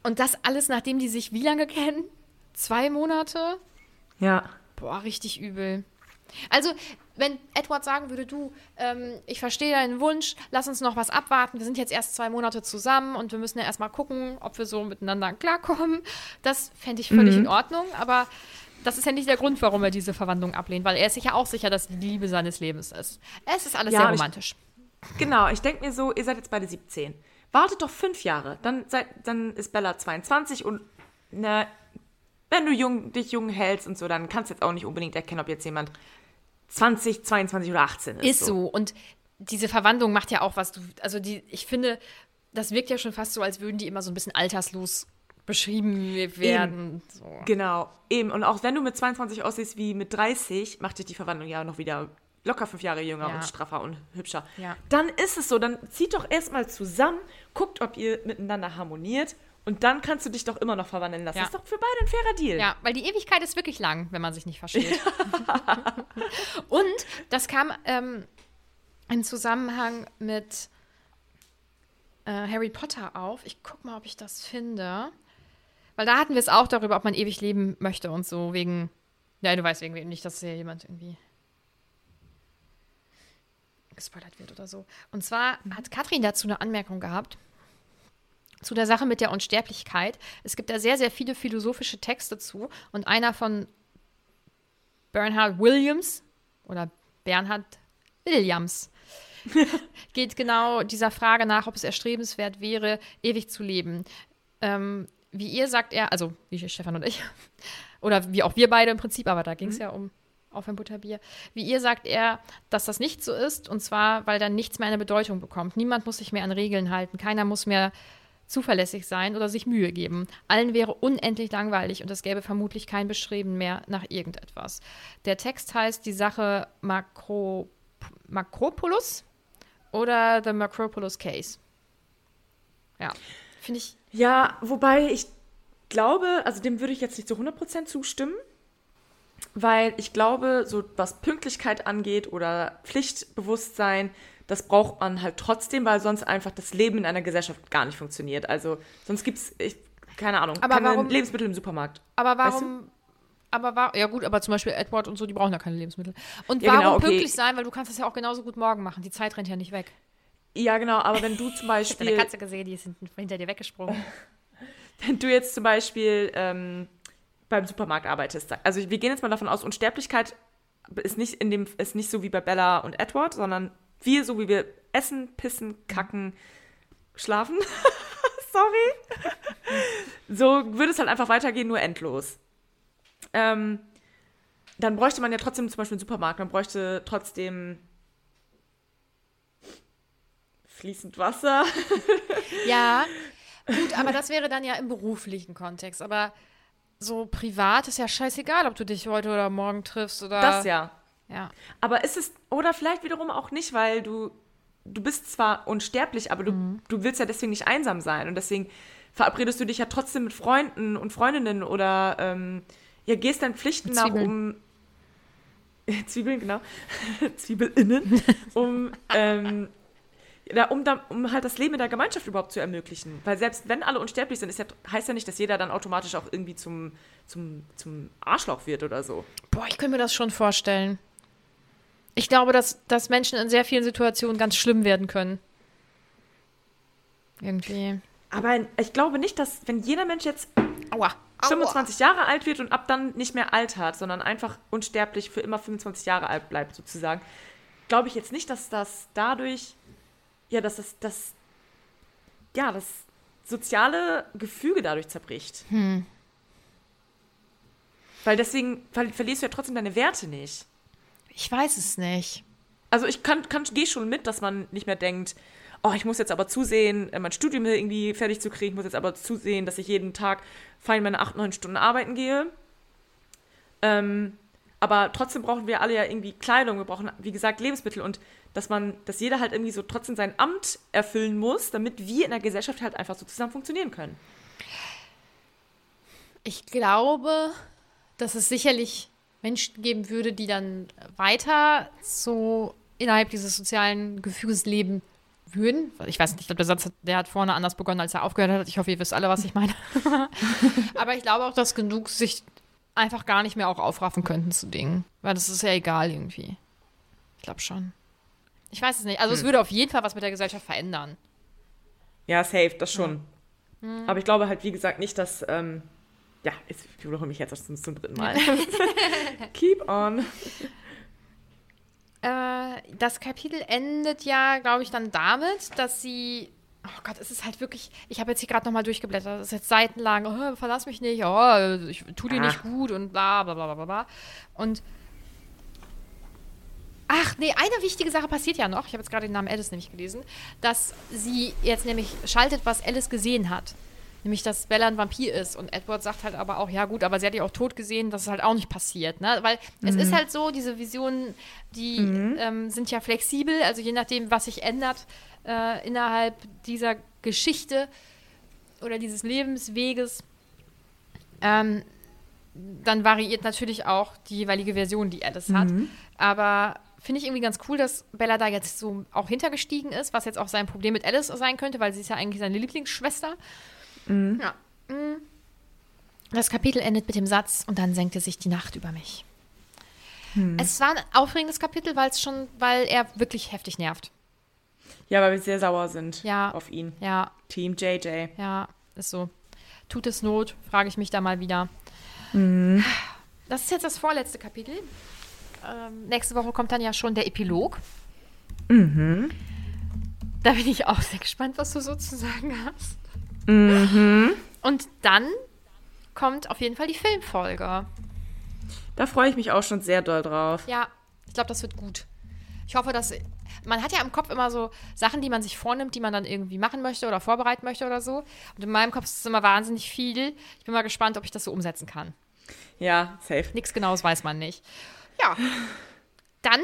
Und das alles, nachdem die sich wie lange kennen? Zwei Monate? Ja. Boah, richtig übel. Also, wenn Edward sagen würde, du, ähm, ich verstehe deinen Wunsch, lass uns noch was abwarten. Wir sind jetzt erst zwei Monate zusammen und wir müssen ja erstmal gucken, ob wir so miteinander klarkommen. Das fände ich völlig in Ordnung, aber das ist ja nicht der Grund, warum er diese Verwandlung ablehnt, weil er ist sich ja auch sicher, dass die Liebe seines Lebens ist. Es ist alles Ja, sehr und ich- romantisch. Genau, ich denke mir so, ihr seid jetzt beide 17. Wartet doch fünf Jahre. Dann, seid, dann ist Bella 22 und ne, wenn du jung, dich jung hältst und so, dann kannst du jetzt auch nicht unbedingt erkennen, ob jetzt jemand 20, 22 oder 18 ist. Ist so. Und diese Verwandlung macht ja auch was. Du, also die, ich finde, das wirkt ja schon fast so, als würden die immer so ein bisschen alterslos beschrieben werden. So. Genau, eben. Und auch wenn du mit 22 aussiehst wie mit 30, macht dich die Verwandlung ja noch wieder locker fünf Jahre jünger Ja. und straffer und hübscher. Ja. Dann ist es so, dann zieht doch erstmal zusammen, guckt, ob ihr miteinander harmoniert und dann kannst du dich doch immer noch verwandeln lassen. Ja. Das ist doch für beide ein fairer Deal. Ja, weil die Ewigkeit ist wirklich lang, wenn man sich nicht versteht. Und das kam ähm, im Zusammenhang mit äh, Harry Potter auf. Ich guck mal, ob ich das finde. Weil da hatten wir es auch darüber, ob man ewig leben möchte und so, wegen. Ja, du weißt wegen nicht, dass hier jemand irgendwie gespoilert wird oder so. Und zwar hat Katrin dazu eine Anmerkung gehabt zu der Sache mit der Unsterblichkeit. Es gibt da sehr, sehr viele philosophische Texte zu und einer von Bernhard Williams oder Bernhard Williams geht genau dieser Frage nach, ob es erstrebenswert wäre, ewig zu leben. Ähm, wie ihr sagt er, also wie Stefan und ich, oder wie auch wir beide im Prinzip, aber da ging es ja um auf ein Butterbier. Wie ihr sagt er, dass das nicht so ist, und zwar, weil dann nichts mehr eine Bedeutung bekommt. Niemand muss sich mehr an Regeln halten, keiner muss mehr zuverlässig sein oder sich Mühe geben. Allen wäre unendlich langweilig und es gäbe vermutlich kein Bestreben mehr nach irgendetwas. Der Text heißt die Sache Makro, Makropolis oder The Macropolis Case. Ja, finde ich. Ja, wobei ich glaube, also dem würde ich jetzt nicht zu 100% zustimmen, weil ich glaube, so was Pünktlichkeit angeht oder Pflichtbewusstsein, das braucht man halt trotzdem, weil sonst einfach das Leben in einer Gesellschaft gar nicht funktioniert. Also sonst gibt es, keine Ahnung, Aber keine warum- Lebensmittel im Supermarkt. Aber Weißt warum. Aber war, ja gut, aber zum Beispiel Edward und so, die brauchen ja keine Lebensmittel. Und Ja, warum genau, okay. pünktlich sein, weil du kannst das ja auch genauso gut morgen machen. Die Zeit rennt ja nicht weg. Ja, genau, aber wenn du zum Ich habe Beispiel... eine Katze gesehen, die ist hint- hinter dir weggesprungen. wenn du jetzt zum Beispiel ähm, beim Supermarkt arbeitest, also wir gehen jetzt mal davon aus, Unsterblichkeit ist nicht, in dem, ist nicht so wie bei Bella und Edward, sondern wir, so wie wir essen, pissen, kacken, schlafen. Sorry. so würde es halt einfach weitergehen, nur endlos. Ähm, dann bräuchte man ja trotzdem zum Beispiel einen Supermarkt, man bräuchte trotzdem fließend Wasser. Ja, gut, aber das wäre dann ja im beruflichen Kontext. Aber so privat ist ja scheißegal, ob du dich heute oder morgen triffst oder. Das ja. Ja. Aber ist es, oder vielleicht wiederum auch nicht, weil du, du bist zwar unsterblich, aber du, Mhm. du willst ja deswegen nicht einsam sein. Und deswegen verabredest du dich ja trotzdem mit Freunden und Freundinnen oder ähm, ja, gehst deinen Pflichten nach, um Zwiebeln, genau. Zwiebelinnen, um, ähm, ja, um, da, um halt das Leben in der Gemeinschaft überhaupt zu ermöglichen. Weil selbst wenn alle unsterblich sind, ist ja, heißt ja nicht, dass jeder dann automatisch auch irgendwie zum, zum, zum Arschloch wird oder so. Boah, ich könnte mir das schon vorstellen. Ich glaube, dass, dass Menschen in sehr vielen Situationen ganz schlimm werden können. Irgendwie. Aber ich glaube nicht, dass, wenn jeder Mensch jetzt Aua. 25 Jahre alt wird und ab dann nicht mehr alt hat, sondern einfach unsterblich für immer 25 Jahre alt bleibt, sozusagen, glaube ich jetzt nicht, dass das dadurch, ja, dass das, das, ja, das soziale Gefüge dadurch zerbricht. Weil deswegen ver verlierst du ja trotzdem deine Werte nicht. Ich weiß es nicht. Also ich kann, kann gehe schon mit, dass man nicht mehr denkt, oh, ich muss jetzt aber zusehen, äh, mein Studium irgendwie fertig zu kriegen, ich muss jetzt aber zusehen, dass ich jeden Tag fein meine acht, neun Stunden arbeiten gehe. Ähm, aber trotzdem brauchen wir alle ja irgendwie Kleidung, wir brauchen, wie gesagt, Lebensmittel und dass man, dass jeder halt irgendwie so trotzdem sein Amt erfüllen muss, damit wir in der Gesellschaft halt einfach so zusammen funktionieren können. Ich glaube, dass es sicherlich Menschen geben würde, die dann weiter so innerhalb dieses sozialen Gefüges leben würden. Ich weiß nicht, ich glaube, der Satz, hat- der hat vorne anders begonnen, als er aufgehört hat. Ich hoffe, ihr wisst alle, was ich meine. Aber ich glaube auch, dass genug sich einfach gar nicht mehr auch aufraffen könnten zu Dingen. Weil das ist ja egal irgendwie. Ich glaube schon. Ich weiß es nicht. Also es würde auf jeden Fall was mit der Gesellschaft verändern. Ja, safe, das schon. Aber ich glaube halt, wie gesagt, nicht, dass, ähm, ja, ich wiederhole mich jetzt zum, zum dritten Mal. Keep on. Äh, das Kapitel endet ja, glaube ich, dann damit, dass sie. Oh Gott, es ist halt wirklich. Ich habe jetzt hier gerade nochmal durchgeblättert. Das ist jetzt seitenlang. Oh, verlass mich nicht. Oh, ich tu dir nicht Ah. gut und bla bla bla bla bla. Und. Ach, nee, eine wichtige Sache passiert ja noch. Ich habe jetzt gerade den Namen Alice nämlich gelesen. Dass sie jetzt nämlich schaltet, was Alice gesehen hat. Nämlich, dass Bella ein Vampir ist. Und Edward sagt halt aber auch, ja gut, aber sie hat ja auch tot gesehen, das ist halt auch nicht passiert. Ne? Weil es ist halt so, diese Visionen, die ähm, sind ja flexibel. Also je nachdem, was sich ändert äh, innerhalb dieser Geschichte oder dieses Lebensweges, ähm, dann variiert natürlich auch die jeweilige Version, die Alice hat. Aber finde ich irgendwie ganz cool, dass Bella da jetzt so auch hintergestiegen ist, was jetzt auch sein Problem mit Alice sein könnte, weil sie ist ja eigentlich seine Lieblingsschwester. Ja. Mm. Das Kapitel endet mit dem Satz und dann senkte sich die Nacht über mich. Es war ein aufregendes Kapitel, weil es schon, weil er wirklich heftig nervt. Ja, weil wir sehr sauer sind Ja. auf ihn. Ja, Team JJ. Ja, ist so. Tut es Not, frage ich mich da mal wieder. Das ist jetzt das vorletzte Kapitel. Ähm, nächste Woche kommt dann ja schon der Epilog. Da bin ich auch sehr gespannt, was du so zu sagen hast. Und dann kommt auf jeden Fall die Filmfolge. Da freue ich mich auch schon sehr doll drauf. Ja, ich glaube, das wird gut. Ich hoffe, dass. Man hat ja im Kopf immer so Sachen, die man sich vornimmt, die man dann irgendwie machen möchte oder vorbereiten möchte oder so. Und in meinem Kopf ist es immer wahnsinnig viel. Ich bin mal gespannt, ob ich das so umsetzen kann. Ja, safe. Nichts Genaues weiß man nicht. Ja. Dann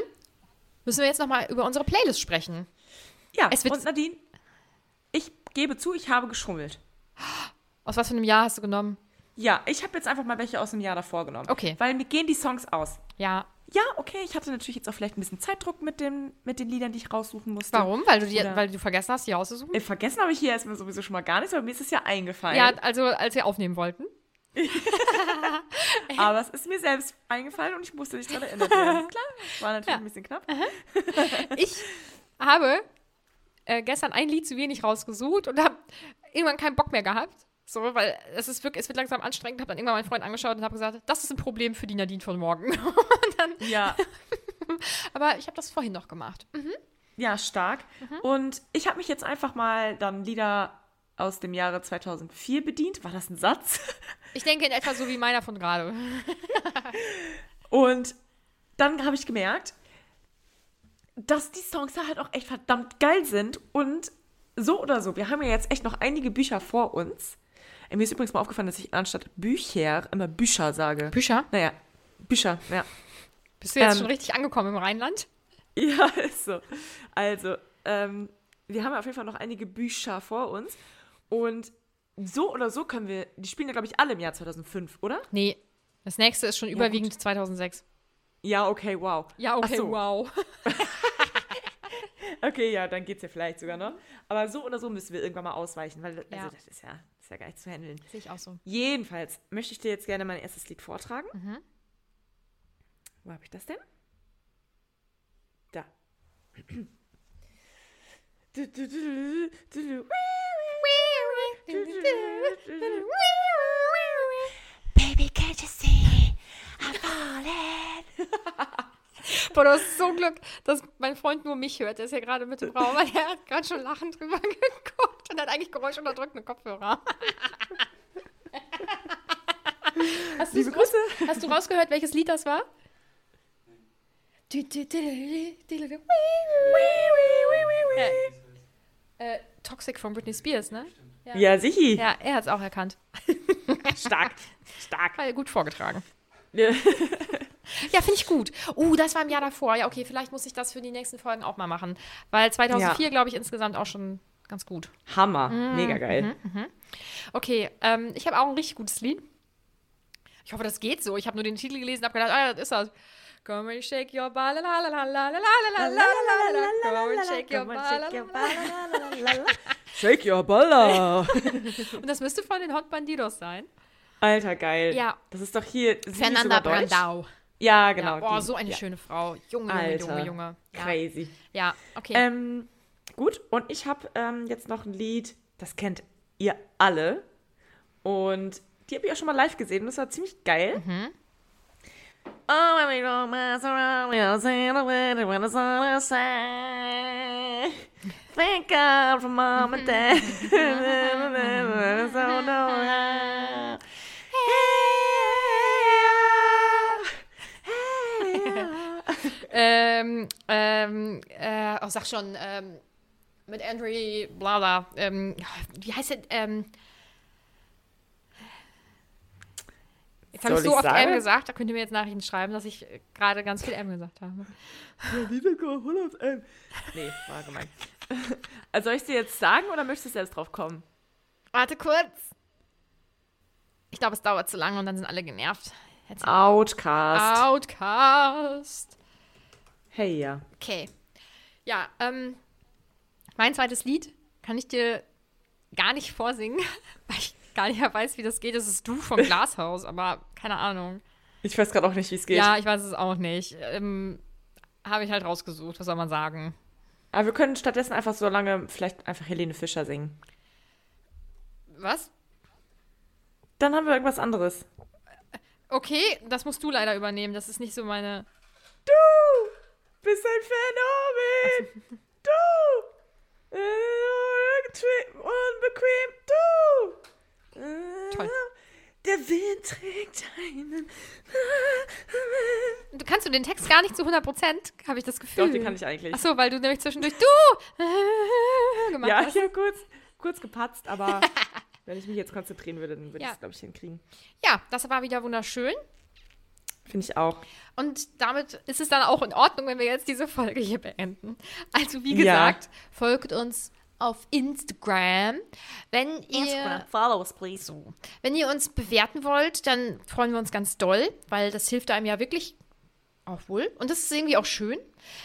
müssen wir jetzt noch mal über unsere Playlist sprechen. Ja, Es wird- und Nadine, gebe zu, ich habe geschummelt. Aus was für einem Jahr hast du genommen? Ja, ich habe jetzt einfach mal welche aus dem Jahr davor genommen. Okay. Weil mir gehen die Songs aus. Ja. Ja, okay, ich hatte natürlich jetzt auch vielleicht ein bisschen Zeitdruck mit, dem, mit den Liedern, die ich raussuchen musste. Warum? Weil du, die, Oder- weil du vergessen hast, die auszusuchen? Äh, vergessen habe ich hier erstmal sowieso schon mal gar nichts, aber mir ist es ja eingefallen. Ja, also als wir aufnehmen wollten. aber es ist mir selbst eingefallen und ich musste nicht dran erinnert werden. Klar, war natürlich ein bisschen knapp. Ich habe äh, gestern ein Lied zu wenig rausgesucht und habe irgendwann keinen Bock mehr gehabt. So, weil es ist wirklich, es wird langsam anstrengend. Habe dann irgendwann meinen Freund angeschaut und habe gesagt, das ist ein Problem für die Nadine von morgen. dann, Ja, aber ich habe das vorhin noch gemacht. ja, stark. Und ich habe mich jetzt einfach mal dann Lieder aus dem Jahre 2004 bedient. War das ein Satz? Ich denke in etwa so wie meiner von gerade. Und dann habe ich gemerkt, dass die Songs da halt auch echt verdammt geil sind. Und so oder so, wir haben ja jetzt echt noch einige Bücher vor uns. Äh, Mir ist übrigens mal aufgefallen, dass ich anstatt Bücher immer Bücher sage. Bücher? Naja, Bücher, ja. Bist du jetzt Ähm, schon richtig angekommen im Rheinland? Ja, ist so. Also, ähm, wir haben auf jeden Fall noch einige Bücher vor uns. Und so oder so können wir, die spielen ja, glaube ich, alle im Jahr 2005, oder? Nee, das nächste ist schon überwiegend 2006. Ja, okay, wow. Ja, okay, so. wow. Okay, ja, dann geht's ja vielleicht sogar noch. Aber so oder so müssen wir irgendwann mal ausweichen, weil also Ja. das ist ja, das ist ja gar nicht zu handeln. Sehe ich auch so. Jedenfalls möchte ich dir jetzt gerne mein erstes Lied vortragen. Wo habe ich das denn? Da. Du, du, du, du, du, du. Boah, du hast so Glück, dass mein Freund nur mich hört. Der ist ja gerade mit im Raum, weil er hat gerade schon lachend drüber geguckt und hat eigentlich geunschunterdrückende Kopfhörer. hast, Liebe raus, Grüße. hast du rausgehört, welches Lied das war? Äh, Toxic von Britney Spears, ne? Ja, sichi. Ja, er hat es auch erkannt. Stark. Stark. War gut vorgetragen. Ja. Ja, finde ich gut. Uh, das war im Jahr davor. Ja, okay, vielleicht muss ich das für die nächsten Folgen auch mal machen. Weil 2004, glaube ich, insgesamt auch schon ganz gut. Hammer. Mhm. Mega geil. Okay, ähm, ich habe auch ein richtig gutes Lied. Ich hoffe, das geht so. Ich habe nur den Titel gelesen und habe gedacht, ah, das ist das. Come and shake your ball, la la la la la la la la la la la Come and shake your ball, Shake your baller. Und das müsste von den Hot Bandidos sein. Alter, geil. Ja. Das ist doch hier. Fernanda sogar deutsch? Ja, genau. Ja, oh, die. so eine ja. schöne Frau. Junge, Junge, Alter. Junge, Junge. Ja, Crazy. ja okay. Ähm, gut, und ich habe ähm, jetzt noch ein Lied, das kennt ihr alle. Und die habe ich auch schon mal live gesehen und das war ziemlich geil. Mhm. Oh. Thank God for mom and dad. so no ähm, ähm, äh, oh, sag schon, ähm, mit Andrew, bla bla, ähm, wie heißt es, ähm, Jetzt habe ich so ich oft sagen? M gesagt, da könnt ihr mir jetzt Nachrichten schreiben, dass ich gerade ganz viel M gesagt habe. Nee, war gemein. Also soll ich dir jetzt sagen oder möchtest du selbst drauf kommen? Warte kurz. Ich glaube, es dauert zu lange und dann sind alle genervt. Jetzt Outcast. Outcast. Hey, ja. Okay. Ja, ähm, mein zweites Lied kann ich dir gar nicht vorsingen, weil ich gar nicht mehr weiß, wie das geht. Das ist Du vom Glashaus, aber keine Ahnung. Ich weiß gerade auch nicht, wie es geht. Ja, ich weiß es auch nicht. Ähm, Habe ich halt rausgesucht, was soll man sagen? Aber wir können stattdessen einfach so lange vielleicht einfach Helene Fischer singen. Was? Dann haben wir irgendwas anderes. Okay, das musst du leider übernehmen. Das ist nicht so meine. Du bist ein Phänomen. Du. Äh, Unbequem. Du. Äh, Toll. Der Wind trägt einen. Du kannst du den Text gar nicht zu 100 Prozent, habe ich das Gefühl. Doch, den kann ich eigentlich. Ach so, weil du nämlich zwischendurch du gemacht Ja, hast. ich habe kurz, kurz gepatzt, aber wenn ich mich jetzt konzentrieren würde, dann würde Ja. ich es, glaube ich, hinkriegen. Ja, das war wieder wunderschön. Finde ich auch. Und damit ist es dann auch in Ordnung, wenn wir jetzt diese Folge hier beenden. Also wie Ja. gesagt, folgt uns auf Instagram. Wenn ihr, follow us, please. so, wenn ihr uns bewerten wollt, dann freuen wir uns ganz doll, weil das hilft einem ja wirklich auch wohl. Und das ist irgendwie auch schön.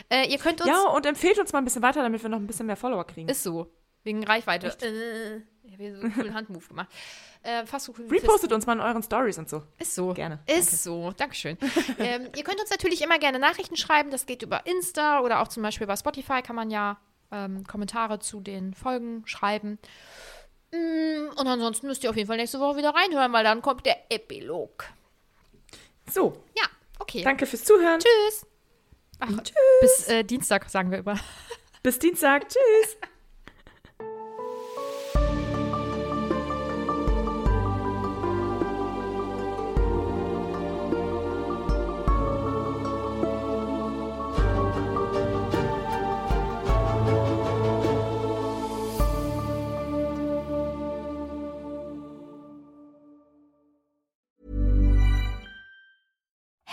Äh, ihr könnt uns... Ja, und empfehlt uns mal ein bisschen weiter, damit wir noch ein bisschen mehr Follower kriegen. Ist so. Wegen Reichweite. Äh, ich habe hier so einen coolen Handmove gemacht. Äh, fast so cool Repostet uns mal in euren Stories und so. Ist so. Gerne. Ist so. Dankeschön. ähm, ihr könnt uns natürlich immer gerne Nachrichten schreiben. Das geht über Insta oder auch zum Beispiel bei Spotify kann man ja ähm, Kommentare zu den Folgen schreiben. Mm, Und ansonsten müsst ihr auf jeden Fall nächste Woche wieder reinhören, weil dann kommt der Epilog. So, Ja, okay. danke fürs Zuhören. Tschüss. Ach, Bis äh, Dienstag sagen wir immer. Bis Dienstag. Tschüss.